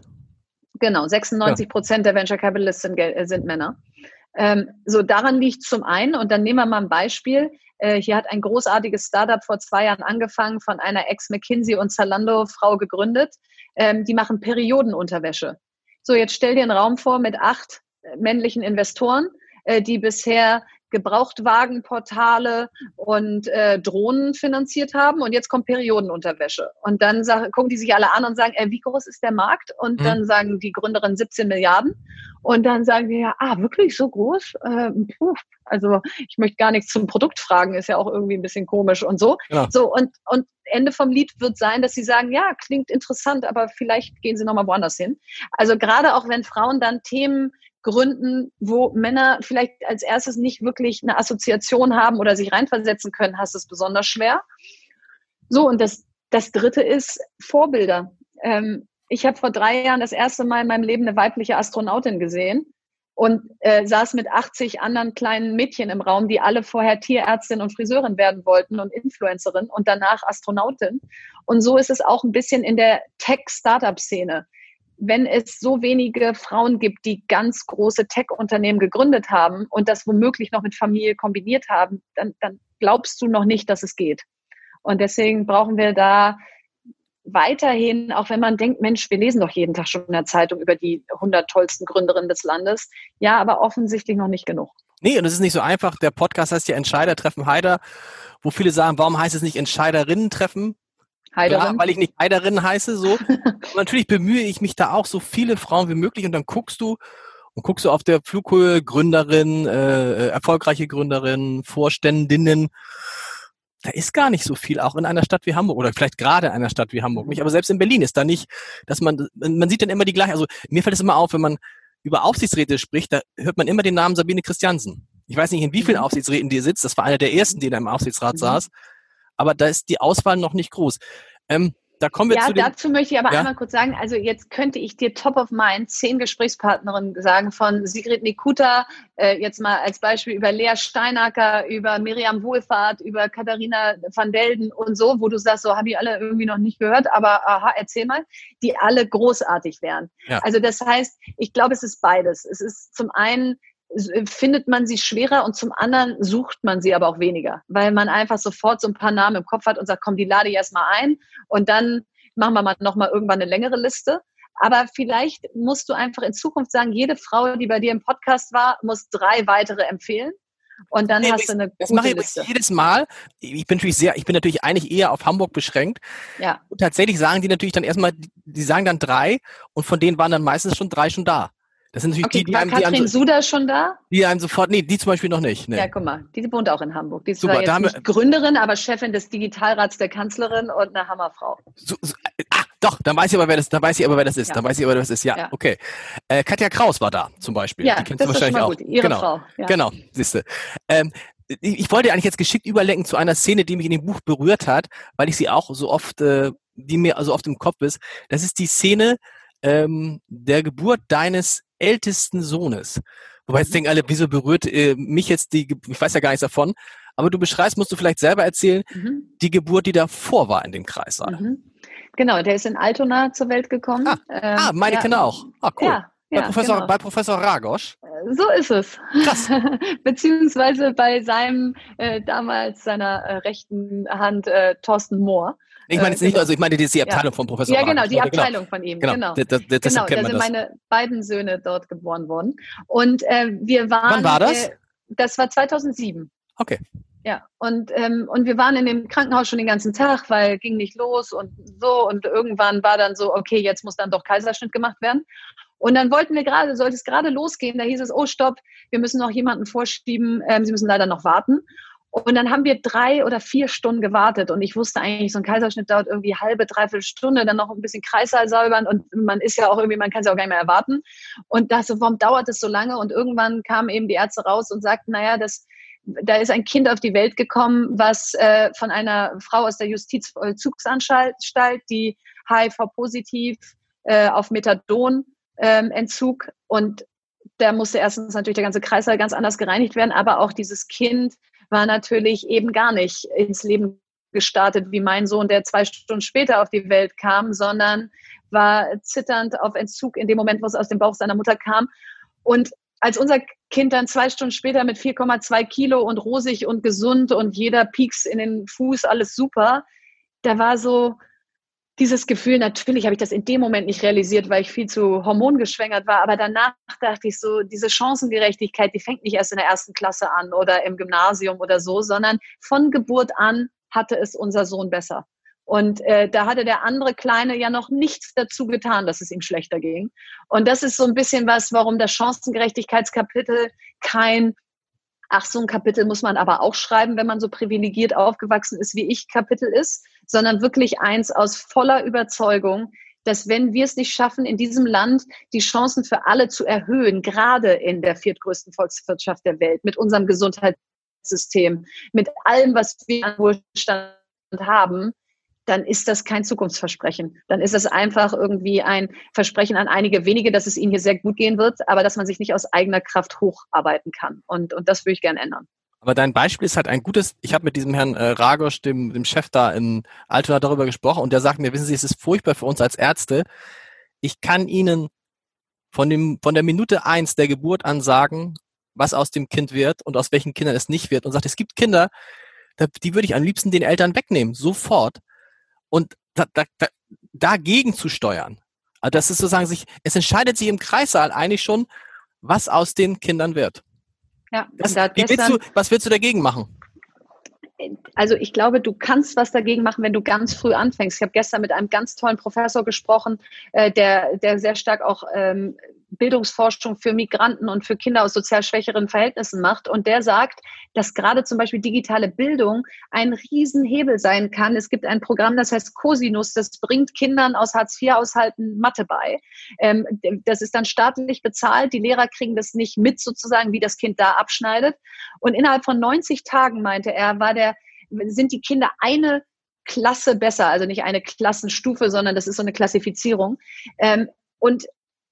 B: Genau, 96 Prozent ja. der Venture Capitalists sind, äh, sind Männer. Ähm, so, daran liegt zum einen, und dann nehmen wir mal ein Beispiel. Äh, hier hat ein großartiges Startup vor zwei Jahren angefangen, von einer Ex-McKinsey und Zalando-Frau gegründet. Ähm, die machen Periodenunterwäsche. So, jetzt stell dir einen Raum vor mit acht äh, männlichen Investoren, äh, die bisher Gebrauchtwagenportale und äh, Drohnen finanziert haben und jetzt kommt Periodenunterwäsche. Und dann sag, gucken die sich alle an und sagen, äh, wie groß ist der Markt? Und mhm. dann sagen die Gründerin 17 Milliarden. Und dann sagen wir ja, ah, wirklich so groß? Ähm, puh, also ich möchte gar nichts zum Produkt fragen, ist ja auch irgendwie ein bisschen komisch und so. Ja. So, und, und Ende vom Lied wird sein, dass sie sagen, ja, klingt interessant, aber vielleicht gehen sie nochmal woanders hin. Also gerade auch wenn Frauen dann Themen Gründen, wo Männer vielleicht als erstes nicht wirklich eine Assoziation haben oder sich reinversetzen können, hast es besonders schwer. So, und das, das dritte ist Vorbilder. Ähm, ich habe vor drei Jahren das erste Mal in meinem Leben eine weibliche Astronautin gesehen und äh, saß mit 80 anderen kleinen Mädchen im Raum, die alle vorher Tierärztin und Friseurin werden wollten und Influencerin und danach Astronautin. Und so ist es auch ein bisschen in der Tech-Startup-Szene wenn es so wenige Frauen gibt, die ganz große Tech-Unternehmen gegründet haben und das womöglich noch mit Familie kombiniert haben, dann, dann glaubst du noch nicht, dass es geht. Und deswegen brauchen wir da weiterhin, auch wenn man denkt, Mensch, wir lesen doch jeden Tag schon in der Zeitung über die 100 tollsten Gründerinnen des Landes. Ja, aber offensichtlich noch nicht genug.
A: Nee, und es ist nicht so einfach. Der Podcast heißt ja Entscheider treffen Heider, wo viele sagen, warum heißt es nicht Entscheiderinnen treffen? Heiderin. Klar, weil ich nicht Heiderin heiße, so. natürlich bemühe ich mich da auch so viele Frauen wie möglich und dann guckst du und guckst du auf der Flughöhe Gründerin, äh, erfolgreiche Gründerin, Vorständinnen. Da ist gar nicht so viel, auch in einer Stadt wie Hamburg oder vielleicht gerade in einer Stadt wie Hamburg nicht, aber selbst in Berlin ist da nicht, dass man, man sieht dann immer die gleichen, also mir fällt es immer auf, wenn man über Aufsichtsräte spricht, da hört man immer den Namen Sabine Christiansen. Ich weiß nicht, in wie vielen mhm. Aufsichtsräten die sitzt, das war einer der ersten, die da im Aufsichtsrat mhm. saß aber da ist die Auswahl noch nicht groß. Ähm, da kommen wir
B: ja,
A: zu
B: dazu möchte ich aber ja? einmal kurz sagen, also jetzt könnte ich dir top of mind zehn Gesprächspartnerinnen sagen, von Sigrid Nikuta, äh, jetzt mal als Beispiel über Lea Steinacker, über Miriam Wohlfahrt, über Katharina van Delden und so, wo du sagst, so habe ich alle irgendwie noch nicht gehört, aber aha, erzähl mal, die alle großartig wären. Ja. Also das heißt, ich glaube, es ist beides. Es ist zum einen findet man sie schwerer und zum anderen sucht man sie aber auch weniger, weil man einfach sofort so ein paar Namen im Kopf hat und sagt, komm, die lade ich erstmal ein und dann machen wir mal nochmal irgendwann eine längere Liste. Aber vielleicht musst du einfach in Zukunft sagen, jede Frau, die bei dir im Podcast war, muss drei weitere empfehlen. Und dann nee, hast du eine
A: das gute mache ich Liste. jedes Mal. Ich bin natürlich sehr, ich bin natürlich eigentlich eher auf Hamburg beschränkt. Ja. Und tatsächlich sagen die natürlich dann erstmal, die sagen dann drei und von denen waren dann meistens schon drei schon da. Das sind natürlich
B: okay,
A: die, die
B: war
A: einem,
B: die Katrin
A: einem
B: so, Suda schon da?
A: Die einem sofort, nee, die zum Beispiel noch nicht. Nee.
B: Ja, guck mal, die wohnt auch in Hamburg. Die ist
A: Super,
B: zwar jetzt nicht Gründerin, aber Chefin des Digitalrats der Kanzlerin und eine Hammerfrau.
A: So, so, ah, doch, dann weiß ich aber, wer das, dann weiß ich aber, wer das ist. Ja. Dann weiß ich aber, wer das ist. Ja, ja. okay. Äh, Katja Kraus war da zum Beispiel.
B: Ja, die kennst das du wahrscheinlich ist schon mal auch. Gut. Ihre
A: genau.
B: Frau.
A: Ja. Genau, siehste. Ähm, ich wollte eigentlich jetzt geschickt überlenken zu einer Szene, die mich in dem Buch berührt hat, weil ich sie auch so oft, äh, die mir also oft im Kopf ist. Das ist die Szene ähm, der Geburt deines ältesten Sohnes. Wobei jetzt denken alle, wieso berührt äh, mich jetzt die, ich weiß ja gar nichts davon, aber du beschreibst, musst du vielleicht selber erzählen, mhm. die Geburt, die davor war in dem Kreissaal. Mhm.
B: Genau, der ist in Altona zur Welt gekommen.
A: Ah, ähm, ah meine ja. Kinder auch. Ah, cool. Ja, bei, ja, Professor, genau. bei Professor Ragosch?
B: Äh, so ist es. Krass. Beziehungsweise bei seinem, äh, damals seiner äh, rechten Hand, äh, Thorsten Mohr.
A: Ich meine jetzt nicht, genau. also ich meine die, die Abteilung ja. von Professor
B: Ja, genau, die
A: genau.
B: Abteilung genau. von ihm.
A: Genau,
B: genau.
A: Das, das, das
B: genau da sind meine beiden Söhne dort geboren worden. Und äh, wir waren...
A: Wann war das? Äh,
B: das war 2007.
A: Okay.
B: Ja, und, ähm, und wir waren in dem Krankenhaus schon den ganzen Tag, weil ging nicht los und so. Und irgendwann war dann so, okay, jetzt muss dann doch Kaiserschnitt gemacht werden. Und dann wollten wir gerade, sollte es gerade losgehen, da hieß es, oh stopp, wir müssen noch jemanden vorschieben, ähm, Sie müssen leider noch warten. Und dann haben wir drei oder vier Stunden gewartet und ich wusste eigentlich, so ein Kaiserschnitt dauert irgendwie halbe, dreiviertel Stunde, dann noch ein bisschen Kreissaal säubern und man ist ja auch irgendwie, man kann es ja auch gar nicht mehr erwarten. Und dachte, warum dauert das so lange? Und irgendwann kamen eben die Ärzte raus und sagten, naja, das, da ist ein Kind auf die Welt gekommen, was äh, von einer Frau aus der Justizvollzugsanstalt, die HIV-positiv äh, auf Methadon ähm, Entzug und da musste erstens natürlich der ganze Kreislauf ganz anders gereinigt werden, aber auch dieses Kind war natürlich eben gar nicht ins Leben gestartet wie mein Sohn, der zwei Stunden später auf die Welt kam, sondern war zitternd auf Entzug in dem Moment, wo es aus dem Bauch seiner Mutter kam. Und als unser Kind dann zwei Stunden später mit 4,2 Kilo und rosig und gesund und jeder Pieks in den Fuß, alles super, da war so, dieses Gefühl, natürlich habe ich das in dem Moment nicht realisiert, weil ich viel zu hormongeschwängert war, aber danach dachte ich so, diese Chancengerechtigkeit, die fängt nicht erst in der ersten Klasse an oder im Gymnasium oder so, sondern von Geburt an hatte es unser Sohn besser. Und äh, da hatte der andere Kleine ja noch nichts dazu getan, dass es ihm schlechter ging. Und das ist so ein bisschen was, warum das Chancengerechtigkeitskapitel kein ach, so ein Kapitel muss man aber auch schreiben, wenn man so privilegiert aufgewachsen ist, wie ich Kapitel ist, sondern wirklich eins aus voller Überzeugung, dass wenn wir es nicht schaffen, in diesem Land die Chancen für alle zu erhöhen, gerade in der viertgrößten Volkswirtschaft der Welt, mit unserem Gesundheitssystem, mit allem, was wir an Wohlstand haben, dann ist das kein Zukunftsversprechen. Dann ist es einfach irgendwie ein Versprechen an einige wenige, dass es ihnen hier sehr gut gehen wird, aber dass man sich nicht aus eigener Kraft hocharbeiten kann. Und, und das würde ich gerne ändern.
A: Aber dein Beispiel ist halt ein gutes, ich habe mit diesem Herrn äh, Ragosch, dem, dem Chef da in Altona darüber gesprochen und der sagt mir, wissen Sie, es ist furchtbar für uns als Ärzte. Ich kann Ihnen von, dem, von der Minute eins der Geburt an sagen, was aus dem Kind wird und aus welchen Kindern es nicht wird. Und sagt, es gibt Kinder, die würde ich am liebsten den Eltern wegnehmen, sofort und da, da, da, dagegen zu steuern. Also das ist sozusagen sich, es entscheidet sich im Kreissaal eigentlich schon, was aus den Kindern wird.
B: Ja,
A: was, wie willst du, was willst du dagegen machen?
B: also ich glaube, du kannst was dagegen machen, wenn du ganz früh anfängst. Ich habe gestern mit einem ganz tollen Professor gesprochen, äh, der, der sehr stark auch ähm, Bildungsforschung für Migranten und für Kinder aus sozial schwächeren Verhältnissen macht. Und der sagt, dass gerade zum Beispiel digitale Bildung ein Riesenhebel sein kann. Es gibt ein Programm, das heißt Cosinus, das bringt Kindern aus Hartz-IV-Haushalten Mathe bei. Ähm, das ist dann staatlich bezahlt. Die Lehrer kriegen das nicht mit, sozusagen, wie das Kind da abschneidet. Und innerhalb von 90 Tagen, meinte er, war der, sind die Kinder eine Klasse besser, also nicht eine Klassenstufe, sondern das ist so eine Klassifizierung. Ähm, und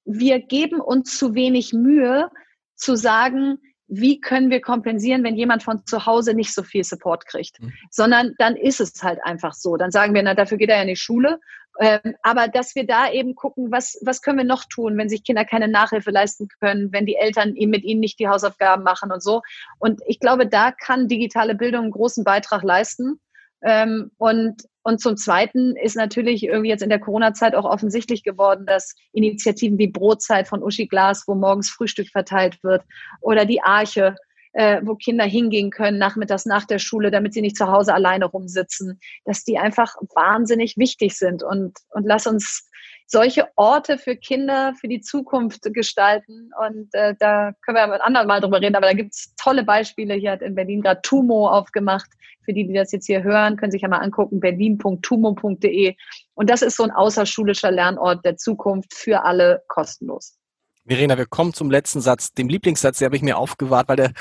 B: wir geben uns zu wenig Mühe zu sagen, wie können wir kompensieren, wenn jemand von zu Hause nicht so viel Support kriegt, mhm. sondern dann ist es halt einfach so. Dann sagen wir, na, dafür geht er ja in die Schule. Ähm, aber dass wir da eben gucken, was, was können wir noch tun, wenn sich Kinder keine Nachhilfe leisten können, wenn die Eltern ihm mit ihnen nicht die Hausaufgaben machen und so. Und ich glaube, da kann digitale Bildung einen großen Beitrag leisten. Ähm, und, und zum Zweiten ist natürlich irgendwie jetzt in der Corona-Zeit auch offensichtlich geworden, dass Initiativen wie Brotzeit von Uschi Glas, wo morgens Frühstück verteilt wird, oder die Arche, äh, wo Kinder hingehen können nachmittags nach der Schule, damit sie nicht zu Hause alleine rumsitzen, dass die einfach wahnsinnig wichtig sind. Und, und lass uns solche Orte für Kinder für die Zukunft gestalten. Und äh, da können wir mit anderen mal drüber reden, aber da gibt es tolle Beispiele. Hier hat in Berlin gerade Tumo aufgemacht. Für die, die das jetzt hier hören, können sich ja mal angucken, berlin.tumo.de. Und das ist so ein außerschulischer Lernort der Zukunft für alle kostenlos.
A: Verena, wir kommen zum letzten Satz, dem Lieblingssatz, den habe ich mir aufgewahrt, weil der,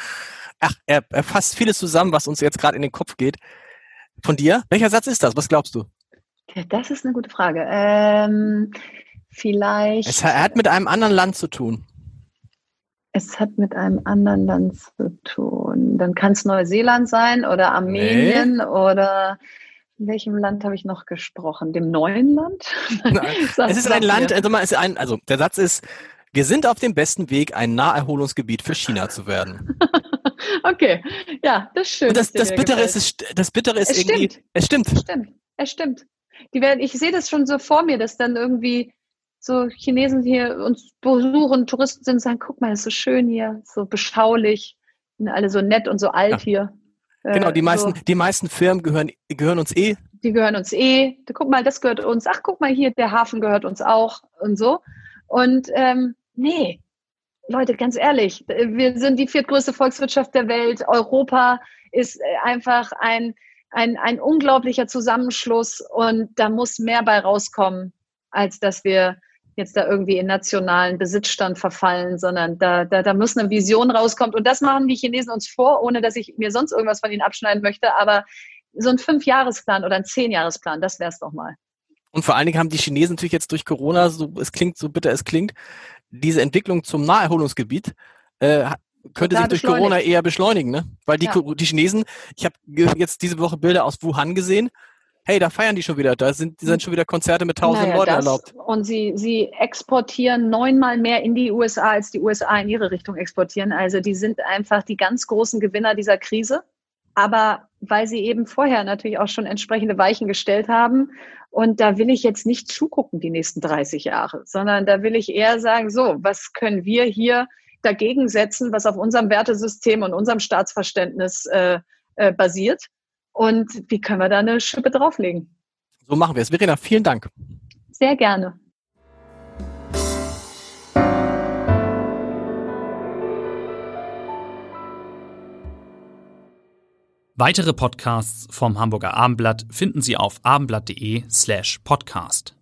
A: ach, er, er fasst vieles zusammen, was uns jetzt gerade in den Kopf geht. Von dir, welcher Satz ist das? Was glaubst du?
B: Das ist eine gute Frage. Ähm, vielleicht.
A: Es hat mit einem anderen Land zu tun.
B: Es hat mit einem anderen Land zu tun. Dann kann es Neuseeland sein oder Armenien nee. oder in welchem Land habe ich noch gesprochen? Dem neuen Land?
A: Nein. es ist ein Land, also, ist ein, also der Satz ist, wir sind auf dem besten Weg, ein Naherholungsgebiet für China zu werden.
B: okay, ja, das ist schön.
A: Das, das Bittere ist, das Bittere ist es irgendwie,
B: stimmt. es stimmt. Es stimmt, es stimmt. Die werden, ich sehe das schon so vor mir, dass dann irgendwie so Chinesen hier uns besuchen, Touristen sind und sagen, guck mal, ist so schön hier, so beschaulich, sind alle so nett und so alt ja. hier.
A: Genau, die äh, meisten, so. die meisten Firmen gehören, gehören uns eh.
B: Die gehören uns eh. Guck mal, das gehört uns. Ach, guck mal hier, der Hafen gehört uns auch und so. Und ähm, nee, Leute, ganz ehrlich, wir sind die viertgrößte Volkswirtschaft der Welt. Europa ist äh, einfach ein, ein, ein unglaublicher Zusammenschluss und da muss mehr bei rauskommen, als dass wir jetzt da irgendwie in nationalen Besitzstand verfallen, sondern da, da, da muss eine Vision rauskommen. Und das machen die Chinesen uns vor, ohne dass ich mir sonst irgendwas von ihnen abschneiden möchte. Aber so ein Fünfjahresplan oder ein Zehnjahresplan, das wäre es doch mal.
A: Und vor allen Dingen haben die Chinesen natürlich jetzt durch Corona, so es klingt, so bitter es klingt, diese Entwicklung zum Naherholungsgebiet äh, könnte sich durch Corona eher beschleunigen, ne? Weil die, ja. die Chinesen, ich habe jetzt diese Woche Bilder aus Wuhan gesehen. Hey, da feiern die schon wieder. Da sind, sind schon wieder Konzerte mit tausenden naja, Leuten erlaubt.
B: Und sie, sie exportieren neunmal mehr in die USA, als die USA in ihre Richtung exportieren. Also die sind einfach die ganz großen Gewinner dieser Krise. Aber weil sie eben vorher natürlich auch schon entsprechende Weichen gestellt haben. Und da will ich jetzt nicht zugucken die nächsten 30 Jahre, sondern da will ich eher sagen, so, was können wir hier dagegen setzen, was auf unserem Wertesystem und unserem Staatsverständnis äh, äh, basiert? Und wie können wir da eine Schippe drauflegen?
A: So machen wir es. Verena, vielen Dank.
B: Sehr gerne.
C: Weitere Podcasts vom Hamburger Abendblatt finden Sie auf abendblatt.de slash podcast.